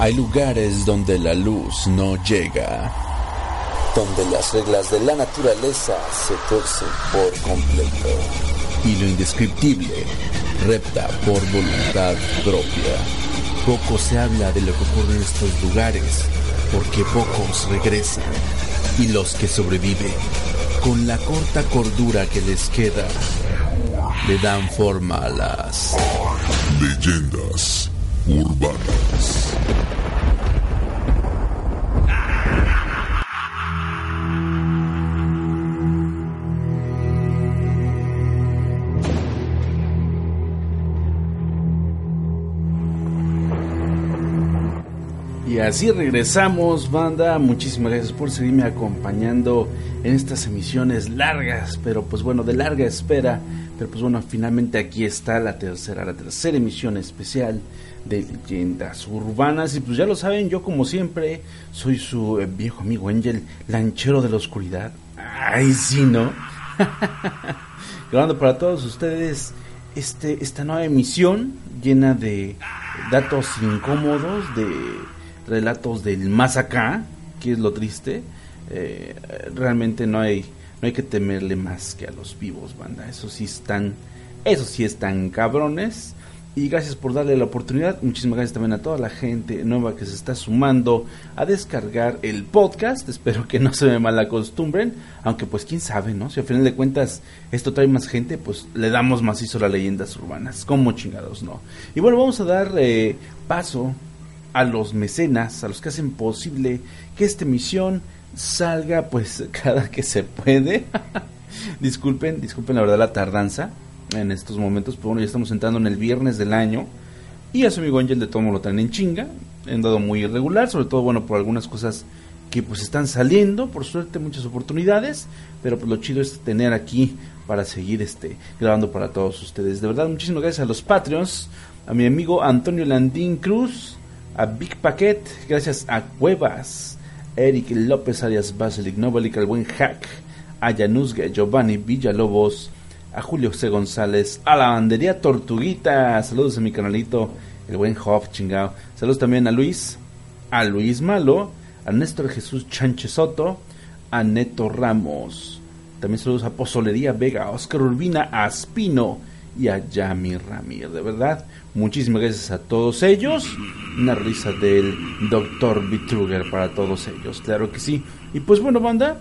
Hay lugares donde la luz no llega, donde las reglas de la naturaleza se tuercen por completo. Y lo indescriptible repta por voluntad propia. Poco se habla de lo que ocurre en estos lugares, porque pocos regresan. Y los que sobreviven, con la corta cordura que les queda, le dan forma a las leyendas urbanas. Y así regresamos, banda. Muchísimas gracias por seguirme acompañando en estas emisiones largas, pero pues bueno, de larga espera. Pero pues bueno, finalmente aquí está la tercera, la tercera emisión especial de leyendas urbanas. Y pues ya lo saben, yo como siempre soy su eh, viejo amigo Angel, lanchero de la oscuridad. Ay, sí, ¿no? Grabando para todos ustedes este, esta nueva emisión llena de datos incómodos, de relatos del más acá, que es lo triste. Eh, realmente no hay no hay que temerle más que a los vivos, banda. Eso sí están, eso sí están cabrones. Y gracias por darle la oportunidad. Muchísimas gracias también a toda la gente nueva que se está sumando a descargar el podcast. Espero que no se me mal acostumbren. Aunque pues quién sabe, ¿no? Si al final de cuentas esto trae más gente, pues le damos macizo a las leyendas urbanas. Como chingados, ¿no? Y bueno, vamos a dar eh, paso a los mecenas, a los que hacen posible que esta emisión salga pues cada que se puede. disculpen, disculpen la verdad la tardanza en estos momentos, pero bueno, ya estamos entrando en el viernes del año y a su amigo Ángel de todo lo traen en chinga, en dado muy irregular, sobre todo bueno por algunas cosas que pues están saliendo, por suerte muchas oportunidades, pero pues lo chido es tener aquí para seguir este grabando para todos ustedes. De verdad, muchísimas gracias a los Patreons, a mi amigo Antonio Landín Cruz, a Big Paquet, gracias a Cuevas, Eric López alias Basilic Novalik, al buen Hack, a Januzga, Giovanni Villalobos, a Julio C. González, a la bandería Tortuguita, saludos a mi canalito, el buen Hoff, chingao, saludos también a Luis, a Luis Malo, a Néstor Jesús Chánchez Soto, a Neto Ramos, también saludos a Pozolería Vega, a Oscar Urbina, a Espino y a Yami Ramírez, de verdad, muchísimas gracias a todos ellos, una risa del Dr. Bitruger para todos ellos, claro que sí, y pues bueno banda,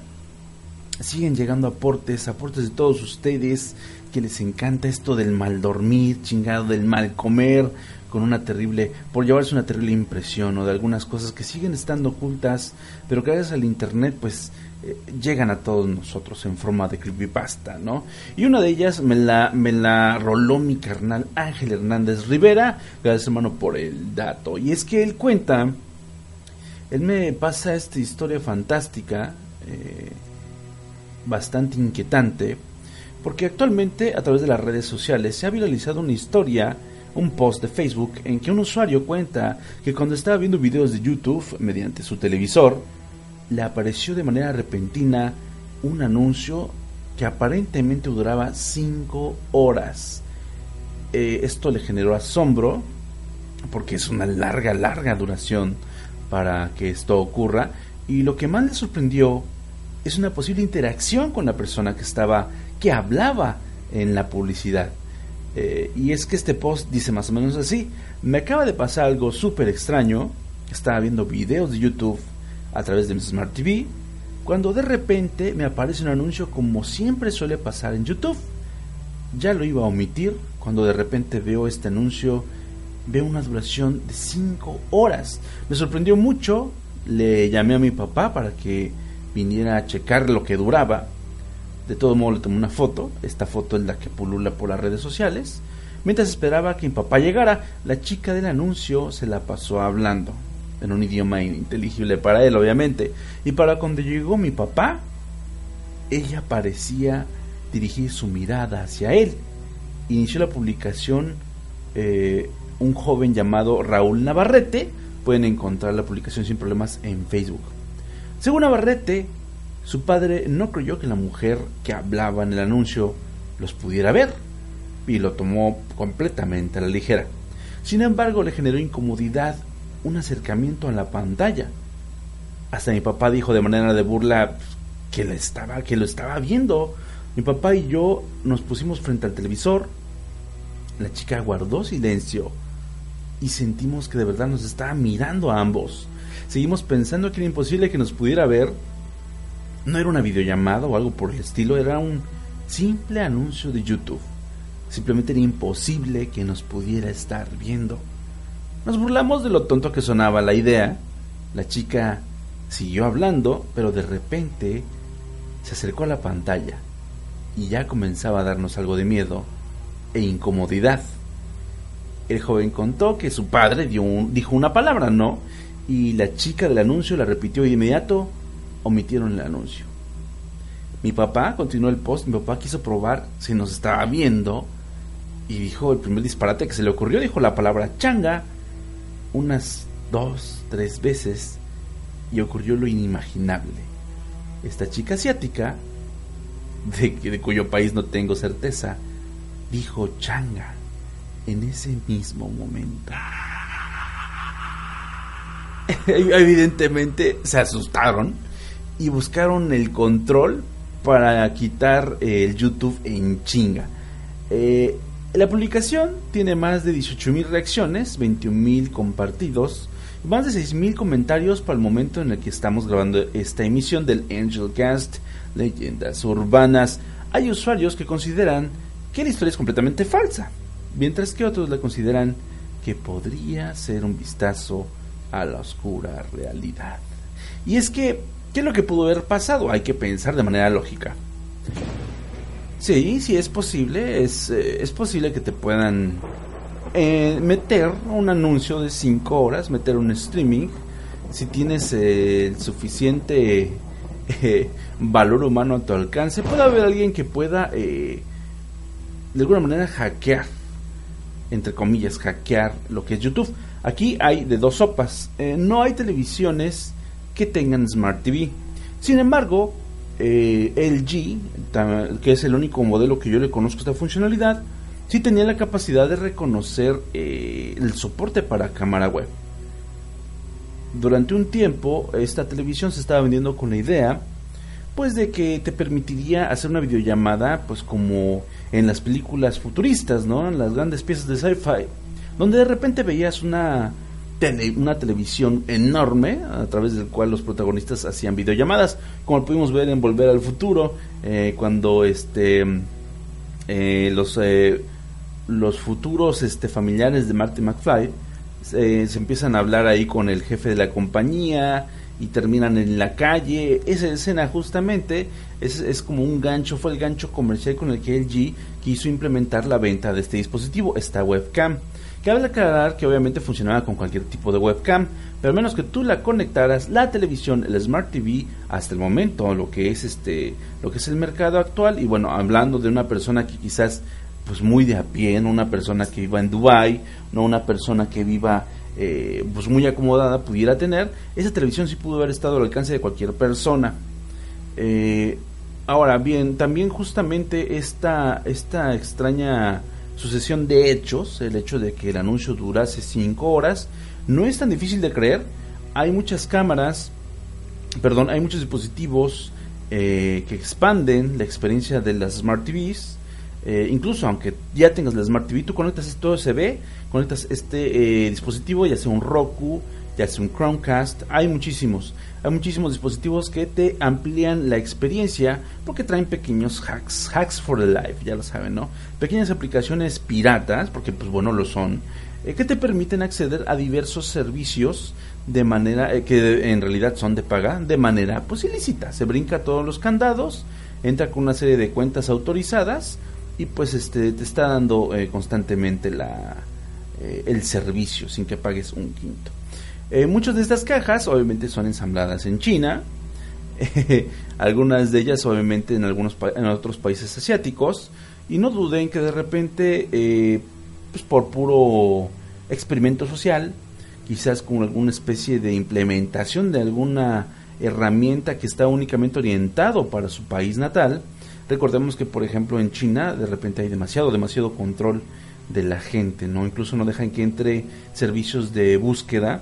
siguen llegando aportes, aportes de todos ustedes que les encanta esto del mal dormir, chingado del mal comer, con una terrible, por llevarse una terrible impresión o de algunas cosas que siguen estando ocultas, pero que gracias al internet pues eh, llegan a todos nosotros en forma de creepypasta, ¿no? Y una de ellas me la, me la roló mi carnal Ángel Hernández Rivera, gracias hermano por el dato. Y es que él cuenta, él me pasa esta historia fantástica, eh, bastante inquietante, porque actualmente a través de las redes sociales se ha viralizado una historia, un post de Facebook en que un usuario cuenta que cuando estaba viendo videos de YouTube mediante su televisor, le apareció de manera repentina un anuncio que aparentemente duraba 5 horas. Eh, esto le generó asombro, porque es una larga, larga duración para que esto ocurra, y lo que más le sorprendió es una posible interacción con la persona que estaba, que hablaba en la publicidad. Eh, y es que este post dice más o menos así, me acaba de pasar algo súper extraño, estaba viendo videos de YouTube a través de mi Smart TV, cuando de repente me aparece un anuncio como siempre suele pasar en YouTube. Ya lo iba a omitir cuando de repente veo este anuncio, veo una duración de 5 horas. Me sorprendió mucho, le llamé a mi papá para que viniera a checar lo que duraba. De todo modo le tomé una foto, esta foto es la que pulula por las redes sociales. Mientras esperaba que mi papá llegara, la chica del anuncio se la pasó hablando, en un idioma ininteligible para él, obviamente. Y para cuando llegó mi papá, ella parecía dirigir su mirada hacia él. Inició la publicación eh, un joven llamado Raúl Navarrete. Pueden encontrar la publicación sin problemas en Facebook. Según Navarrete, su padre no creyó que la mujer que hablaba en el anuncio los pudiera ver y lo tomó completamente a la ligera. Sin embargo, le generó incomodidad un acercamiento a la pantalla. Hasta mi papá dijo de manera de burla que, le estaba, que lo estaba viendo. Mi papá y yo nos pusimos frente al televisor. La chica guardó silencio y sentimos que de verdad nos estaba mirando a ambos. Seguimos pensando que era imposible que nos pudiera ver. No era una videollamada o algo por el estilo, era un simple anuncio de YouTube. Simplemente era imposible que nos pudiera estar viendo. Nos burlamos de lo tonto que sonaba la idea. La chica siguió hablando, pero de repente se acercó a la pantalla y ya comenzaba a darnos algo de miedo e incomodidad. El joven contó que su padre dijo una palabra, ¿no? Y la chica del anuncio la repitió y de inmediato omitieron el anuncio. Mi papá continuó el post, mi papá quiso probar si nos estaba viendo y dijo el primer disparate que se le ocurrió, dijo la palabra changa unas dos, tres veces y ocurrió lo inimaginable. Esta chica asiática, de, de cuyo país no tengo certeza, dijo changa en ese mismo momento. Evidentemente se asustaron y buscaron el control para quitar el YouTube en chinga. Eh, la publicación tiene más de 18.000 reacciones, 21.000 compartidos más de 6.000 comentarios para el momento en el que estamos grabando esta emisión del Angel Cast Leyendas Urbanas. Hay usuarios que consideran que la historia es completamente falsa, mientras que otros la consideran que podría ser un vistazo a la oscura realidad. Y es que, ¿qué es lo que pudo haber pasado? Hay que pensar de manera lógica. Sí, sí es posible, es, eh, es posible que te puedan eh, meter un anuncio de 5 horas, meter un streaming, si tienes eh, el suficiente valor humano a tu alcance, puede haber alguien que pueda de alguna manera hackear entre comillas, hackear lo que es YouTube. Aquí hay de dos sopas. Eh, no hay televisiones que tengan Smart TV. Sin embargo, eh, LG, que es el único modelo que yo le conozco esta funcionalidad, sí tenía la capacidad de reconocer eh, el soporte para cámara web. Durante un tiempo, esta televisión se estaba vendiendo con la idea pues de que te permitiría hacer una videollamada pues como en las películas futuristas, ¿no? En las grandes piezas de sci-fi, donde de repente veías una una televisión enorme a través del cual los protagonistas hacían videollamadas, como pudimos ver en Volver al Futuro, eh, cuando este eh, los eh, los futuros este familiares de Marty McFly se empiezan a hablar ahí con el jefe de la compañía y terminan en la calle. Esa escena justamente es, es, como un gancho, fue el gancho comercial con el que LG quiso implementar la venta de este dispositivo, esta webcam. Cabe aclarar que obviamente funcionaba con cualquier tipo de webcam, pero menos que tú la conectaras, la televisión, el Smart TV, hasta el momento, lo que es este, lo que es el mercado actual, y bueno, hablando de una persona que quizás pues muy de a pie, no una persona que viva en Dubai, no una persona que viva eh, pues muy acomodada pudiera tener, esa televisión sí pudo haber estado al alcance de cualquier persona. Eh, ahora bien, también justamente esta, esta extraña sucesión de hechos, el hecho de que el anuncio durase 5 horas, no es tan difícil de creer. Hay muchas cámaras, perdón, hay muchos dispositivos eh, que expanden la experiencia de las Smart TVs eh, incluso aunque ya tengas la Smart TV, tú conectas esto ve, conectas este eh, dispositivo, ya sea un Roku, ya sea un Chromecast, hay muchísimos, hay muchísimos dispositivos que te amplían la experiencia porque traen pequeños hacks, hacks for the life, ya lo saben, ¿no? Pequeñas aplicaciones piratas, porque pues bueno lo son, eh, que te permiten acceder a diversos servicios de manera que en realidad son de paga de manera pues ilícita, se brinca todos los candados, entra con una serie de cuentas autorizadas y pues este te está dando eh, constantemente la, eh, el servicio sin que pagues un quinto. Eh, muchas de estas cajas obviamente son ensambladas en China, algunas de ellas obviamente en algunos en otros países asiáticos. Y no duden que de repente pues por puro experimento social, quizás con alguna especie de implementación de alguna herramienta que está únicamente orientado para su país natal, Recordemos que, por ejemplo, en China de repente hay demasiado, demasiado control de la gente, ¿no? Incluso no dejan que entre servicios de búsqueda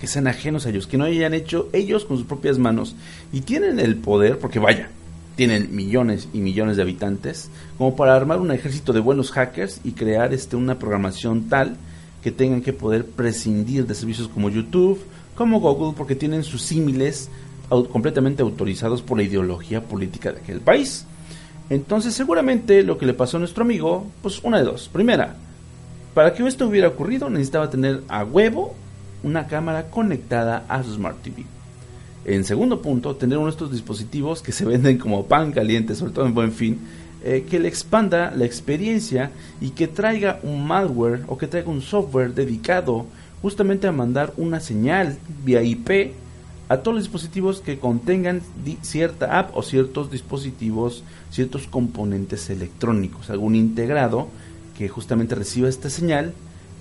que sean ajenos a ellos, que no hayan hecho ellos con sus propias manos y tienen el poder, porque vaya, tienen millones y millones de habitantes, como para armar un ejército de buenos hackers y crear este, una programación tal que tengan que poder prescindir de servicios como YouTube, como Google, porque tienen sus símiles completamente autorizados por la ideología política de aquel país. Entonces seguramente lo que le pasó a nuestro amigo, pues una de dos. Primera, para que esto hubiera ocurrido necesitaba tener a huevo una cámara conectada a su Smart TV. En segundo punto, tener uno de estos dispositivos que se venden como pan caliente, sobre todo en buen fin, eh, que le expanda la experiencia y que traiga un malware o que traiga un software dedicado justamente a mandar una señal vía IP a todos los dispositivos que contengan cierta app o ciertos dispositivos, ciertos componentes electrónicos, algún integrado que justamente reciba esta señal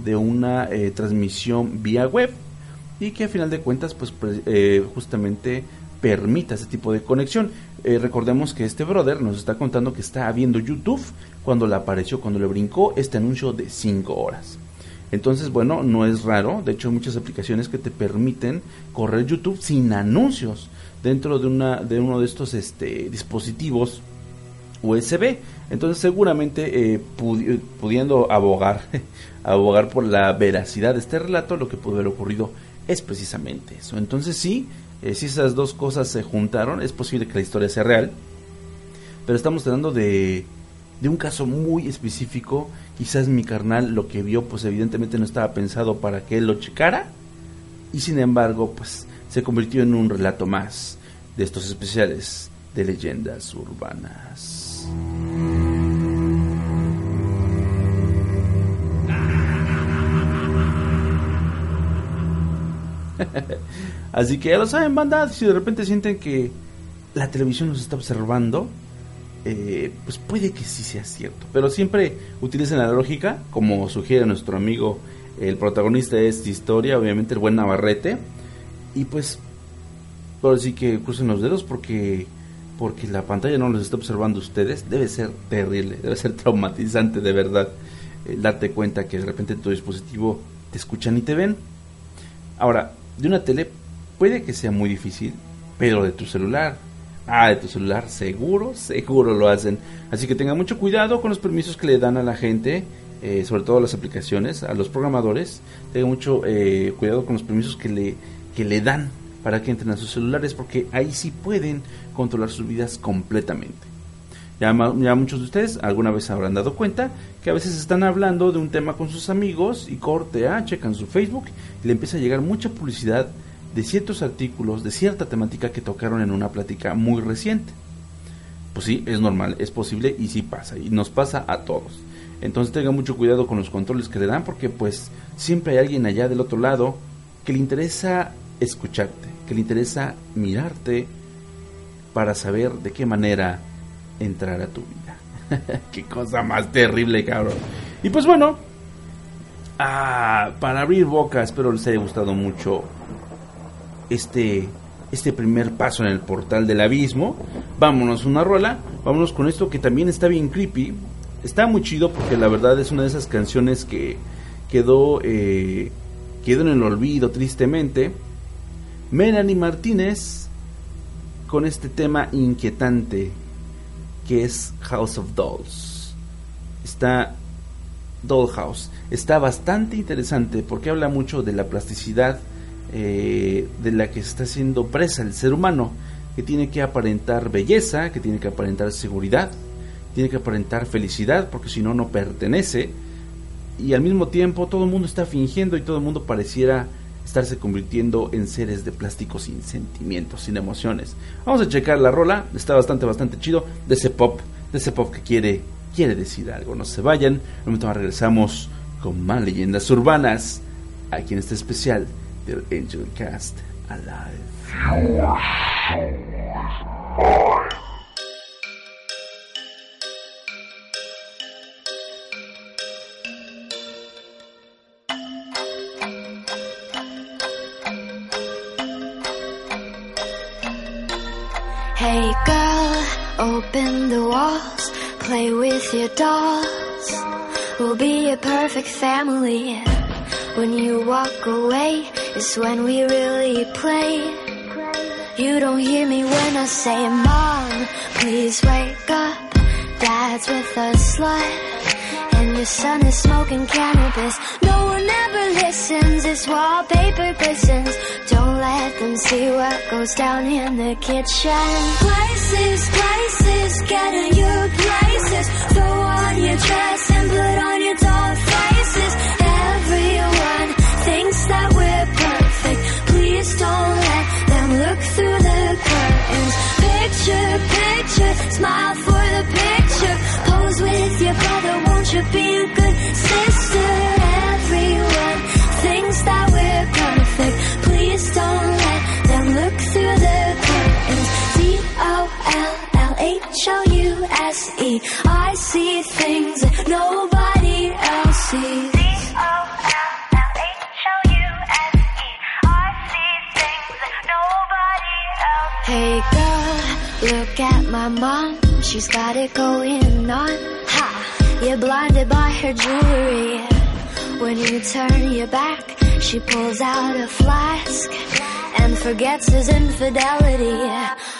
de una eh, transmisión vía web y que a final de cuentas pues eh, justamente permita ese tipo de conexión. Eh, recordemos que este brother nos está contando que está viendo YouTube cuando le apareció, cuando le brincó este anuncio de 5 horas. Entonces, bueno, no es raro, de hecho hay muchas aplicaciones que te permiten correr YouTube sin anuncios dentro de una de uno de estos este, dispositivos USB. Entonces, seguramente pudiendo abogar abogar por la veracidad de este relato, lo que pudo haber ocurrido es precisamente eso. Entonces, sí, eh, si esas dos cosas se juntaron, es posible que la historia sea real. Pero estamos hablando de, de un caso muy específico. Quizás mi carnal lo que vio, pues evidentemente no estaba pensado para que él lo checara. Y sin embargo, pues se convirtió en un relato más de estos especiales de leyendas urbanas. Así que ya lo saben, banda. Si de repente sienten que la televisión nos está observando, eh, pues puede que sí sea cierto. Pero siempre utilicen la lógica, como sugiere nuestro amigo, el protagonista de esta historia, obviamente el buen Navarrete. Y pues, por sí que crucen los dedos porque porque la pantalla no los está observando ustedes, debe ser terrible, debe ser traumatizante de verdad eh, darte cuenta que de repente en tu dispositivo te escuchan y te ven. Ahora, de una tele puede que sea muy difícil, pero de tu celular, ah, de tu celular seguro, seguro lo hacen. Así que tengan mucho cuidado con los permisos que le dan a la gente, eh, sobre todo a las aplicaciones, a los programadores. Tengan mucho eh, cuidado con los permisos que le, que le dan para que entren a sus celulares, porque ahí sí pueden controlar sus vidas completamente. Ya, muchos de ustedes alguna vez habrán dado cuenta que a veces están hablando de un tema con sus amigos y corte A, checan su Facebook y le empieza a llegar mucha publicidad de ciertos artículos de cierta temática que tocaron en una plática muy reciente. Pues sí, es normal, es posible y sí pasa y nos pasa a todos. Entonces tengan mucho cuidado con los controles que le dan porque pues siempre hay alguien allá del otro lado que le interesa escucharte, que le interesa mirarte para saber de qué manera entrar a tu vida. Qué cosa más terrible, cabrón. Y pues bueno, ah, para abrir boca, espero les haya gustado mucho este, este primer paso en el portal del abismo. Vámonos una rola, vámonos con esto que también está bien creepy. Está muy chido porque la verdad es una de esas canciones que quedó, eh, quedó en el olvido tristemente. Melanie Martínez con este tema inquietante que es House of Dolls. Está Dollhouse. Está bastante interesante porque habla mucho de la plasticidad eh, de la que está siendo presa el ser humano, que tiene que aparentar belleza, que tiene que aparentar seguridad, tiene que aparentar felicidad, porque si no, no pertenece. Y al mismo tiempo todo el mundo está fingiendo y todo el mundo pareciera estarse convirtiendo en seres de plástico sin sentimientos, sin emociones. Vamos a checar la rola, está bastante, bastante chido, de ese pop, de ese pop que quiere, quiere decir algo. No se vayan, en un momento más regresamos con más leyendas urbanas, aquí en este especial del Angel Cast Alive. Open the walls, play with your dolls. We'll be a perfect family. When you walk away it's when we really play. You don't hear me when I say, Mom, please wake up. Dad's with a slut. And your son is smoking cannabis. No one ever listens. This wallpaper glistens. Don't let them see what goes down in the kitchen. Places, places, get in your places. Throw on your dress and put on your doll faces. Everyone thinks that we're perfect. Please don't let them look through the curtains. Picture, picture, smile for the picture. Pose with your brother, won't you be a good sister? Everyone thinks that we're perfect. Please don't look through the curtains. D O L L H O U S E. I see things that nobody else sees. Hey girl, look at my mom. She's got it going on. Ha! You're blinded by her jewelry. When you turn your back, she pulls out a flask and forgets his infidelity.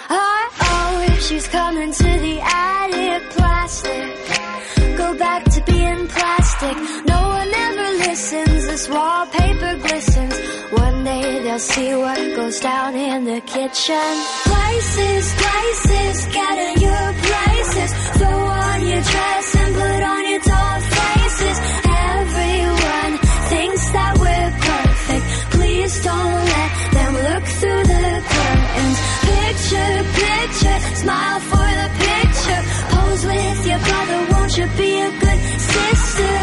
Oh, oh, she's coming to the attic. Plastic. Go back to being plastic. No one ever listens. This wallpaper glistens. One day they'll see what goes down in the kitchen. Places, places, get in your places. Throw on your dress and put on your doll picture, smile for the picture. Pose with your brother, won't you be a good sister?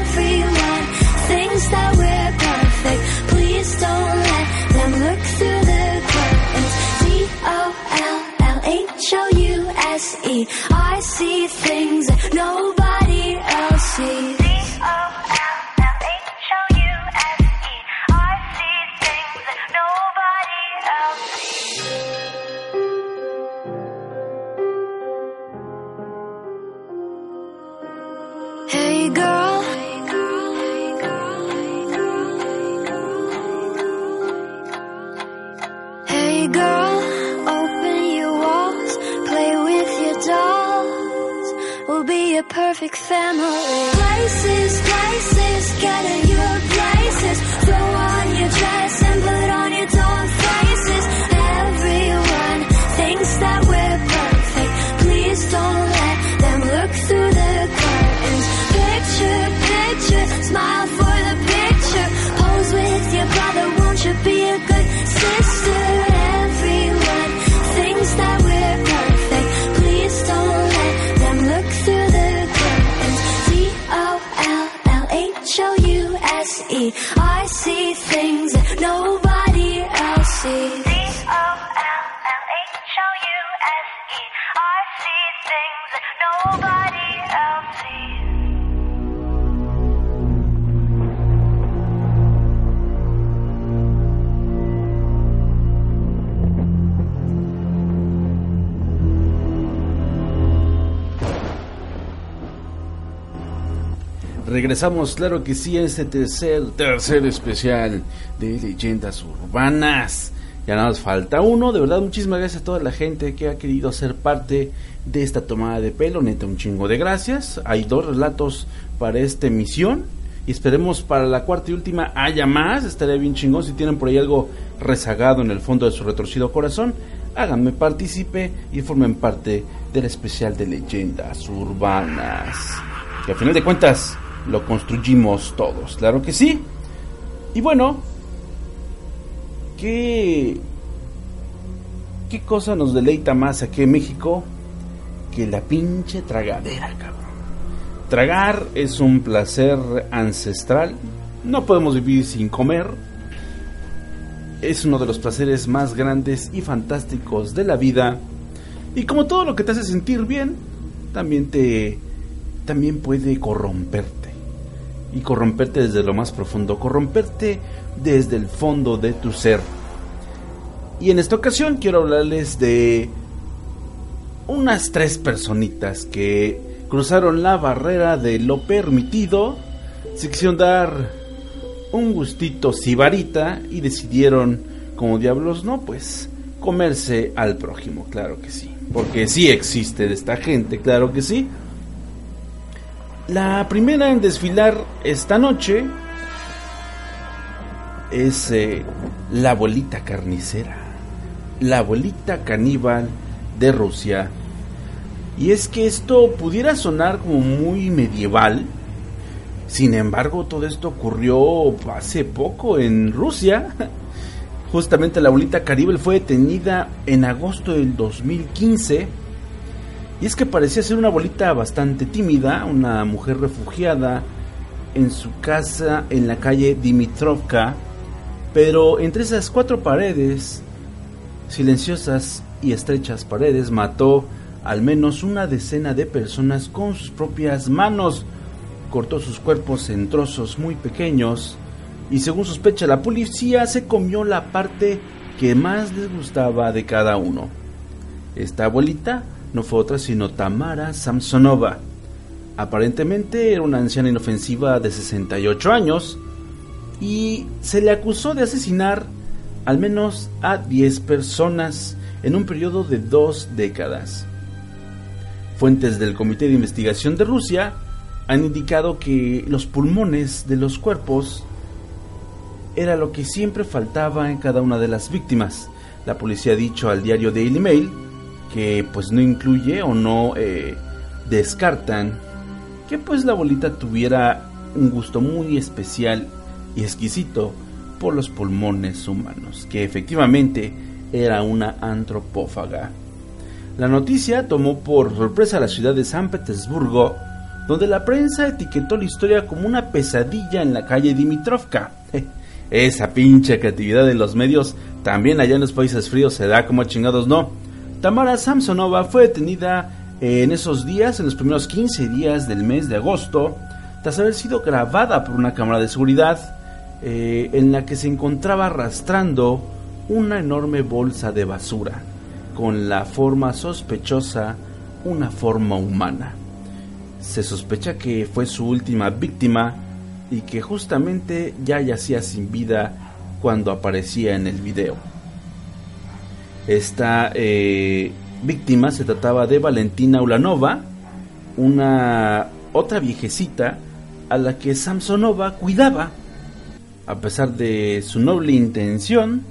Everyone thinks that we're perfect. Please don't let them look through the curtains. D O L L H O U S E. I see things that nobody else sees. Girl, open your walls, play with your dolls. We'll be a perfect family. Places, places, get I see things that nobody Regresamos, claro que sí, a este tercer, tercer especial de leyendas urbanas. Ya nada más falta uno. De verdad, muchísimas gracias a toda la gente que ha querido ser parte de esta tomada de pelo. Neta, un chingo de gracias. Hay dos relatos para esta emisión. Y esperemos para la cuarta y última haya más. Estaría bien chingón. Si tienen por ahí algo rezagado en el fondo de su retorcido corazón, háganme partícipe y formen parte del especial de leyendas urbanas. Que a final de cuentas lo construimos todos, claro que sí. Y bueno, ¿qué, qué cosa nos deleita más aquí en México que la pinche tragadera, cabrón? Tragar es un placer ancestral, no podemos vivir sin comer. Es uno de los placeres más grandes y fantásticos de la vida. Y como todo lo que te hace sentir bien, también te también puede corromperte y corromperte desde lo más profundo, corromperte desde el fondo de tu ser. Y en esta ocasión quiero hablarles de unas tres personitas que cruzaron la barrera de lo permitido, se quisieron dar un gustito sibarita y decidieron, como diablos no, pues comerse al prójimo, claro que sí. Porque sí existe esta gente, claro que sí. La primera en desfilar esta noche es eh, la abuelita carnicera, la abuelita caníbal de Rusia. Y es que esto pudiera sonar como muy medieval, sin embargo todo esto ocurrió hace poco en Rusia. Justamente la abuelita caníbal fue detenida en agosto del 2015. Y es que parecía ser una abuelita bastante tímida, una mujer refugiada en su casa en la calle Dimitrovka, pero entre esas cuatro paredes, silenciosas y estrechas paredes, mató al menos una decena de personas con sus propias manos. Cortó sus cuerpos en trozos muy pequeños y según sospecha la policía se comió la parte que más les gustaba de cada uno. Esta abuelita no fue otra sino Tamara Samsonova. Aparentemente era una anciana inofensiva de 68 años, y se le acusó de asesinar al menos a 10 personas en un periodo de dos décadas. Fuentes del Comité de Investigación de Rusia han indicado que los pulmones de los cuerpos era lo que siempre faltaba en cada una de las víctimas. La policía ha dicho al diario Daily Mail que pues no incluye o no eh, descartan que pues la bolita tuviera un gusto muy especial y exquisito por los pulmones humanos, que efectivamente era una antropófaga. La noticia tomó por sorpresa la ciudad de San Petersburgo, donde la prensa etiquetó la historia como una pesadilla en la calle Dimitrovka. Esa pinche creatividad de los medios también allá en los países fríos se da como chingados no. Tamara Samsonova fue detenida en esos días, en los primeros 15 días del mes de agosto, tras haber sido grabada por una cámara de seguridad eh, en la que se encontraba arrastrando una enorme bolsa de basura, con la forma sospechosa, una forma humana. Se sospecha que fue su última víctima y que justamente ya yacía sin vida cuando aparecía en el video. Esta eh, víctima se trataba de Valentina Ulanova, una otra viejecita a la que Samsonova cuidaba a pesar de su noble intención,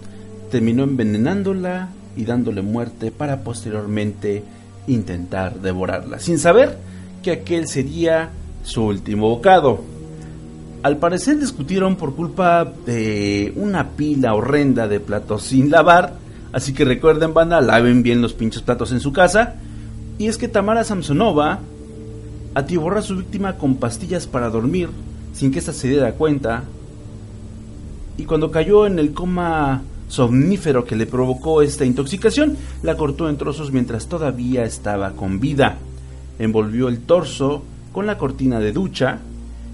terminó envenenándola y dándole muerte para posteriormente intentar devorarla, sin saber que aquel sería su último bocado. Al parecer discutieron por culpa de una pila horrenda de platos sin lavar, así que recuerden banda, laven bien los pinchos platos en su casa. Y es que Tamara Samsonova atiborra a su víctima con pastillas para dormir, sin que ésta se diera cuenta, y cuando cayó en el coma somnífero que le provocó esta intoxicación, la cortó en trozos mientras todavía estaba con vida. Envolvió el torso con la cortina de ducha,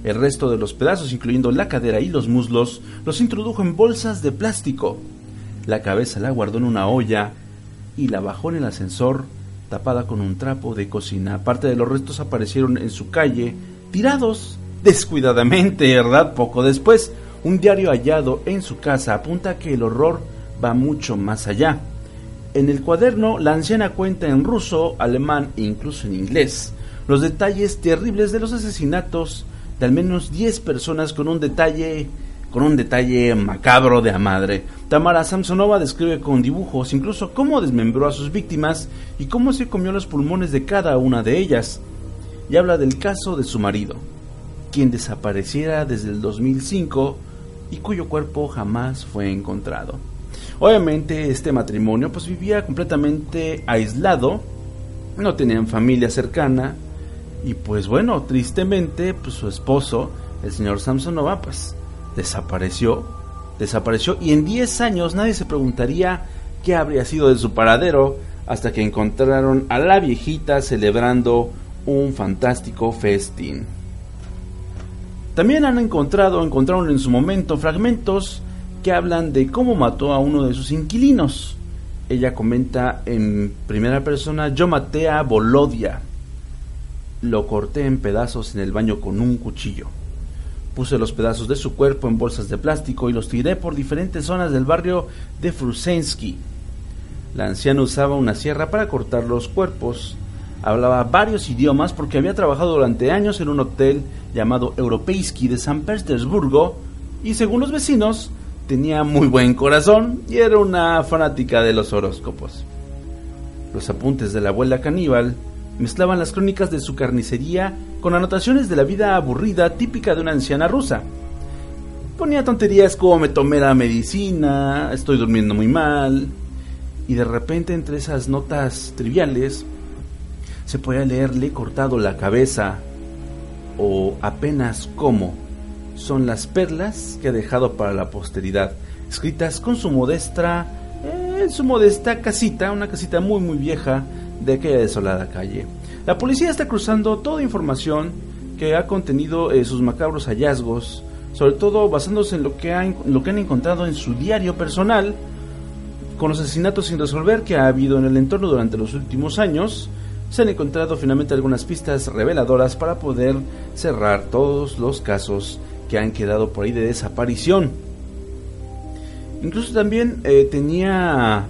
el resto de los pedazos, incluyendo la cadera y los muslos, los introdujo en bolsas de plástico. La cabeza la guardó en una olla y la bajó en el ascensor tapada con un trapo de cocina. Parte de los restos aparecieron en su calle, tirados descuidadamente, ¿verdad? Poco después, un diario hallado en su casa apunta que el horror va mucho más allá. En el cuaderno, la anciana cuenta en ruso, alemán e incluso en inglés los detalles terribles de los asesinatos de al menos 10 personas con un detalle con un detalle macabro de a madre. Tamara Samsonova describe con dibujos incluso cómo desmembró a sus víctimas y cómo se comió los pulmones de cada una de ellas. Y habla del caso de su marido, quien desapareciera desde el 2005 y cuyo cuerpo jamás fue encontrado. Obviamente este matrimonio pues vivía completamente aislado, no tenían familia cercana y pues bueno, tristemente pues su esposo, el señor Samsonova, pues desapareció, desapareció y en 10 años nadie se preguntaría qué habría sido de su paradero hasta que encontraron a la viejita celebrando un fantástico festín. También han encontrado, encontraron en su momento fragmentos que hablan de cómo mató a uno de sus inquilinos. Ella comenta en primera persona, yo maté a Bolodia. Lo corté en pedazos en el baño con un cuchillo. Puse los pedazos de su cuerpo en bolsas de plástico y los tiré por diferentes zonas del barrio de Frusensky. La anciana usaba una sierra para cortar los cuerpos. Hablaba varios idiomas porque había trabajado durante años en un hotel llamado Europeiski de San Petersburgo y según los vecinos tenía muy buen corazón y era una fanática de los horóscopos. Los apuntes de la abuela caníbal mezclaban las crónicas de su carnicería con anotaciones de la vida aburrida típica de una anciana rusa. Ponía tonterías como me tomé la medicina, estoy durmiendo muy mal, y de repente entre esas notas triviales se podía leerle cortado la cabeza o apenas cómo son las perlas que ha dejado para la posteridad, escritas con su modesta, eh, su modesta casita, una casita muy muy vieja de aquella desolada calle. La policía está cruzando toda información que ha contenido eh, sus macabros hallazgos, sobre todo basándose en lo que, han, lo que han encontrado en su diario personal, con los asesinatos sin resolver que ha habido en el entorno durante los últimos años, se han encontrado finalmente algunas pistas reveladoras para poder cerrar todos los casos que han quedado por ahí de desaparición. Incluso también eh, tenía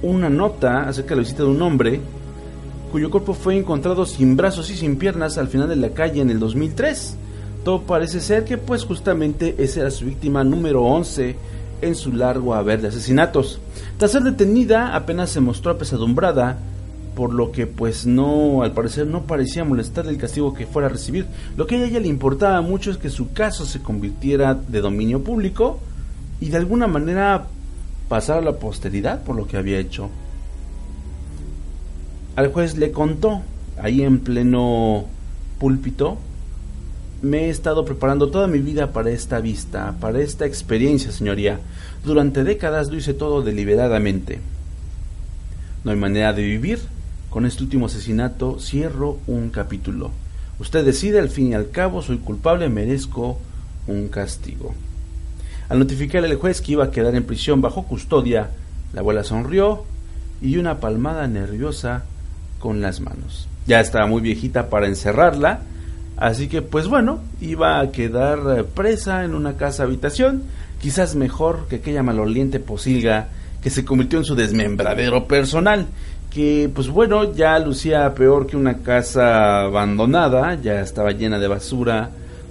una nota acerca de la visita de un hombre cuyo cuerpo fue encontrado sin brazos y sin piernas al final de la calle en el 2003. Todo parece ser que pues justamente esa era su víctima número 11 en su largo haber de asesinatos. Tras ser detenida apenas se mostró apesadumbrada por lo que pues no, al parecer no parecía molestar el castigo que fuera a recibir. Lo que a ella le importaba mucho es que su caso se convirtiera de dominio público y de alguna manera pasar a la posteridad por lo que había hecho. Al juez le contó, ahí en pleno púlpito, me he estado preparando toda mi vida para esta vista, para esta experiencia, señoría. Durante décadas lo hice todo deliberadamente. No hay manera de vivir. Con este último asesinato cierro un capítulo. Usted decide, al fin y al cabo, soy culpable, merezco un castigo. Al notificarle al juez que iba a quedar en prisión bajo custodia, la abuela sonrió y una palmada nerviosa con las manos. Ya estaba muy viejita para encerrarla, así que pues bueno, iba a quedar eh, presa en una casa habitación, quizás mejor que aquella maloliente posilga que se convirtió en su desmembradero personal, que pues bueno, ya lucía peor que una casa abandonada, ya estaba llena de basura,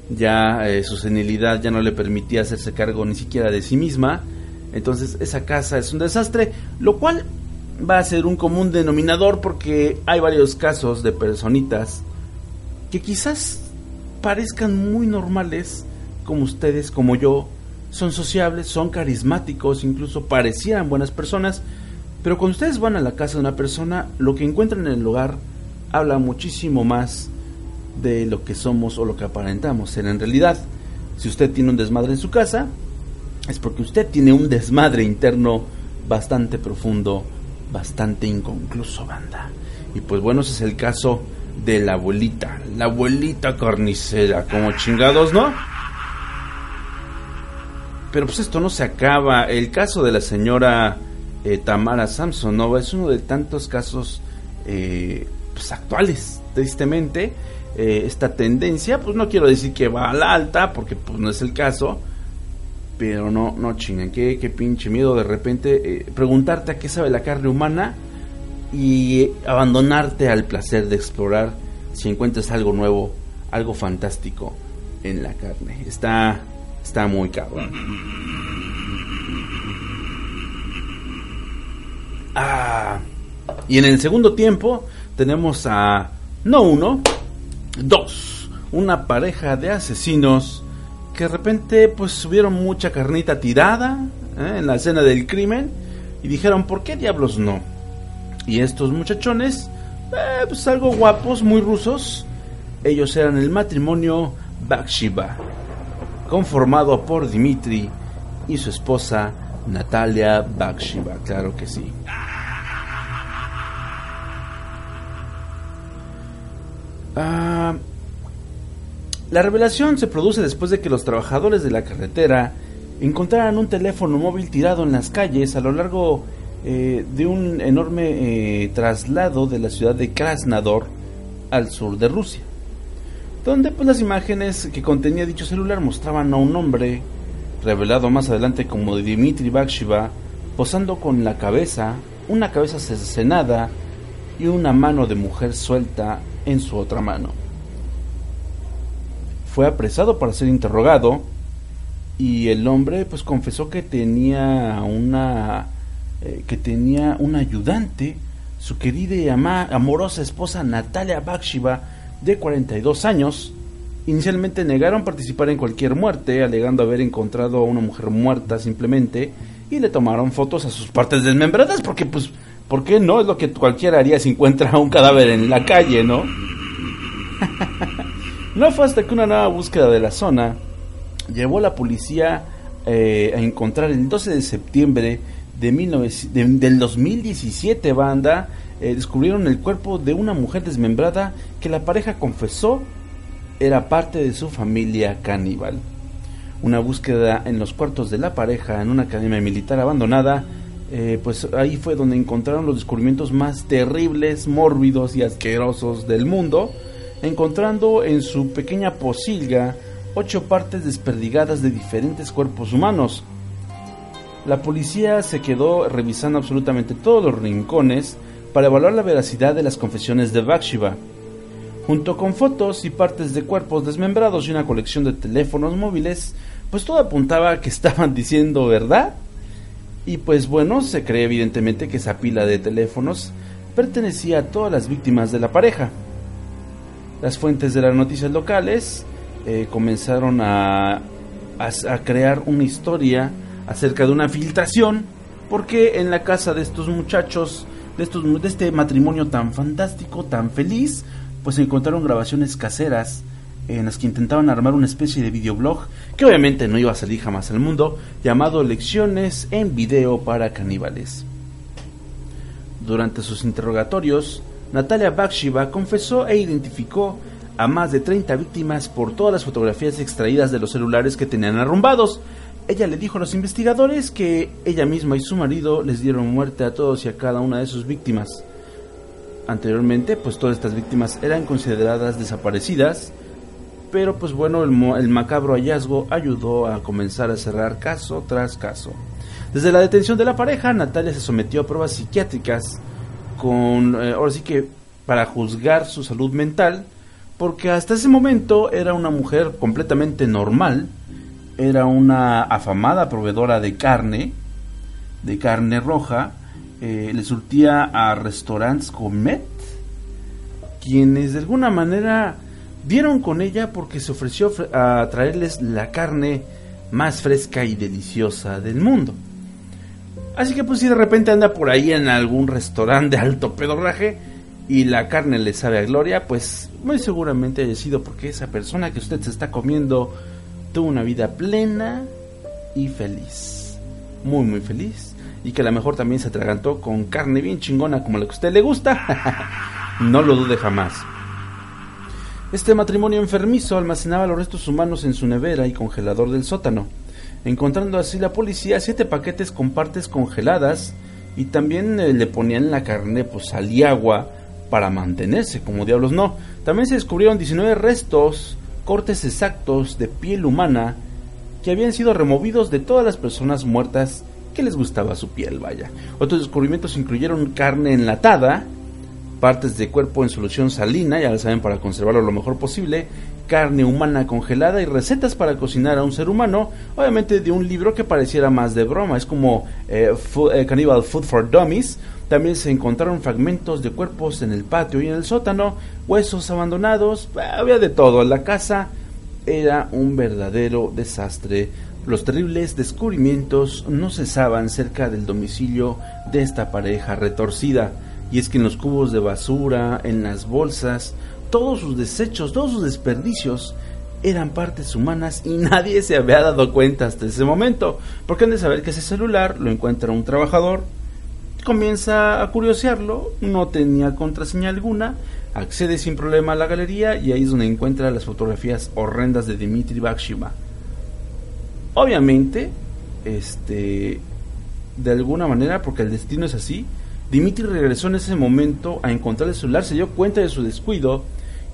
ya eh, su senilidad ya no le permitía hacerse cargo ni siquiera de sí misma. Entonces esa casa es un desastre, lo cual va a ser un común denominador porque hay varios casos de personitas que quizás parezcan muy normales, como ustedes, como yo, son sociables, son carismáticos, incluso parecieran buenas personas, pero cuando ustedes van a la casa de una persona, lo que encuentran en el lugar habla muchísimo más de lo que somos o lo que aparentamos ser en realidad. Si usted tiene un desmadre en su casa, es porque usted tiene un desmadre interno bastante profundo, bastante inconcluso, banda. Y pues bueno, ese es el caso de la abuelita, la abuelita carnicera, como chingados, ¿no? Pero pues esto no se acaba. El caso de la señora eh, Tamara Samsonova es uno de tantos casos eh, pues, actuales, tristemente, eh, esta tendencia, pues no quiero decir que va a la alta, porque pues no es el caso, pero no, no chingan, qué, qué pinche miedo de repente eh, preguntarte a qué sabe la carne humana y abandonarte al placer de explorar si encuentras algo nuevo, algo fantástico en la carne. Está, está muy cabrón. Ah, y en el segundo tiempo tenemos a no uno, Dos, una pareja de asesinos que de repente pues subieron mucha carnita tirada ¿eh? en la escena del crimen y dijeron, ¿por qué diablos no? Y estos muchachones, eh, pues algo guapos, muy rusos, ellos eran el matrimonio Bakshiva, conformado por Dimitri y su esposa Natalia Bakshiva, claro que sí. Ah, la revelación se produce después de que los trabajadores de la carretera encontraran un teléfono móvil tirado en las calles a lo largo eh, de un enorme eh, traslado de la ciudad de Krasnodar al sur de Rusia. donde pues las imágenes que contenía dicho celular mostraban a un hombre, revelado más adelante como Dimitri Bakshiva, posando con la cabeza, una cabeza cercenada y una mano de mujer suelta en su otra mano. Fue apresado para ser interrogado y el hombre pues confesó que tenía una eh, que tenía un ayudante, su querida y amorosa esposa Natalia Bakshiva de 42 años. Inicialmente negaron participar en cualquier muerte, alegando haber encontrado a una mujer muerta simplemente y le tomaron fotos a sus partes desmembradas porque pues ¿por qué no? Es lo que cualquiera haría si encuentra un cadáver en la calle, ¿no? no fue hasta que una nueva búsqueda de la zona llevó a la policía eh, a encontrar el 12 de septiembre de, del 2017, banda, eh, descubrieron el cuerpo de una mujer desmembrada que la pareja confesó era parte de su familia caníbal. Una búsqueda en los cuartos de la pareja en una academia militar abandonada, eh, pues ahí fue donde encontraron los descubrimientos más terribles, mórbidos y asquerosos del mundo, encontrando en su pequeña posilga ocho partes desperdigadas de diferentes cuerpos humanos. La policía se quedó revisando absolutamente todos los rincones para evaluar la veracidad de las confesiones de Bakshiva. Junto con fotos y partes de cuerpos desmembrados y una colección de teléfonos móviles, pues todo apuntaba a que estaban diciendo verdad. Y pues bueno, se cree evidentemente que esa pila de teléfonos pertenecía a todas las víctimas de la pareja. Las fuentes de las noticias locales eh, comenzaron a, a, crear una historia acerca de una filtración, porque en la casa de estos muchachos, de, estos, de este matrimonio tan fantástico, tan feliz, pues se encontraron grabaciones caseras en las que intentaban armar una especie de videoblog que obviamente no iba a salir jamás al mundo, llamado Lecciones en Video para Caníbales. Durante sus interrogatorios, Natalia Bakshiva confesó e identificó a más de 30 víctimas por todas las fotografías extraídas de los celulares que tenían arrumbados. Ella le dijo a los investigadores que ella misma y su marido les dieron muerte a todos y a cada una de sus víctimas. Anteriormente, pues todas estas víctimas eran consideradas desaparecidas, pero pues bueno, el, macabro hallazgo ayudó a comenzar a cerrar caso tras caso. Desde la detención de la pareja, Natalia se sometió a pruebas psiquiátricas con, eh, ahora sí que para juzgar su salud mental, porque hasta ese momento era una mujer completamente normal, era una afamada proveedora de carne, de carne roja, eh, le surtía a restaurantes gourmet, quienes de alguna manera dieron con ella porque se ofreció a traerles la carne más fresca y deliciosa del mundo. Así que pues si de repente anda por ahí en algún restaurante de alto pedorraje, y la carne le sabe a gloria, pues muy seguramente haya sido porque esa persona que usted se está comiendo tuvo una vida plena y feliz. Muy, muy feliz. Y que a lo mejor también se atragantó con carne bien chingona como la que a usted le gusta. no lo dude jamás. Este matrimonio enfermizo almacenaba los restos humanos en su nevera y congelador del sótano, encontrando así la policía siete paquetes con partes congeladas y también eh, le ponían la carne pues sal y agua para mantenerse, como diablos no. También se descubrieron 19 restos, cortes exactos de piel humana que habían sido removidos de todas las personas muertas que les gustaba su piel, vaya. Otros descubrimientos incluyeron carne enlatada, partes de cuerpo en solución salina, ya lo saben, para conservarlo lo mejor posible, carne humana congelada y recetas para cocinar a un ser humano, obviamente de un libro que pareciera más de broma, es como eh, eh, Cannibal Food for Dummies, también se encontraron fragmentos de cuerpos en el patio y en el sótano, huesos abandonados, había de todo. La casa era un verdadero desastre. Los terribles descubrimientos no cesaban cerca del domicilio de esta pareja retorcida. Y es que en los cubos de basura, en las bolsas, todos sus desechos, todos sus desperdicios eran partes humanas y nadie se había dado cuenta hasta ese momento. Porque han de saber que ese celular lo encuentra un trabajador comienza a curiosearlo, no tenía contraseña alguna, accede sin problema a la galería y ahí es donde encuentra las fotografías horrendas de Dimitri Bakshiva. Obviamente, este, de alguna manera, porque el destino es así, Dimitri regresó en ese momento a encontrar el celular, se dio cuenta de su descuido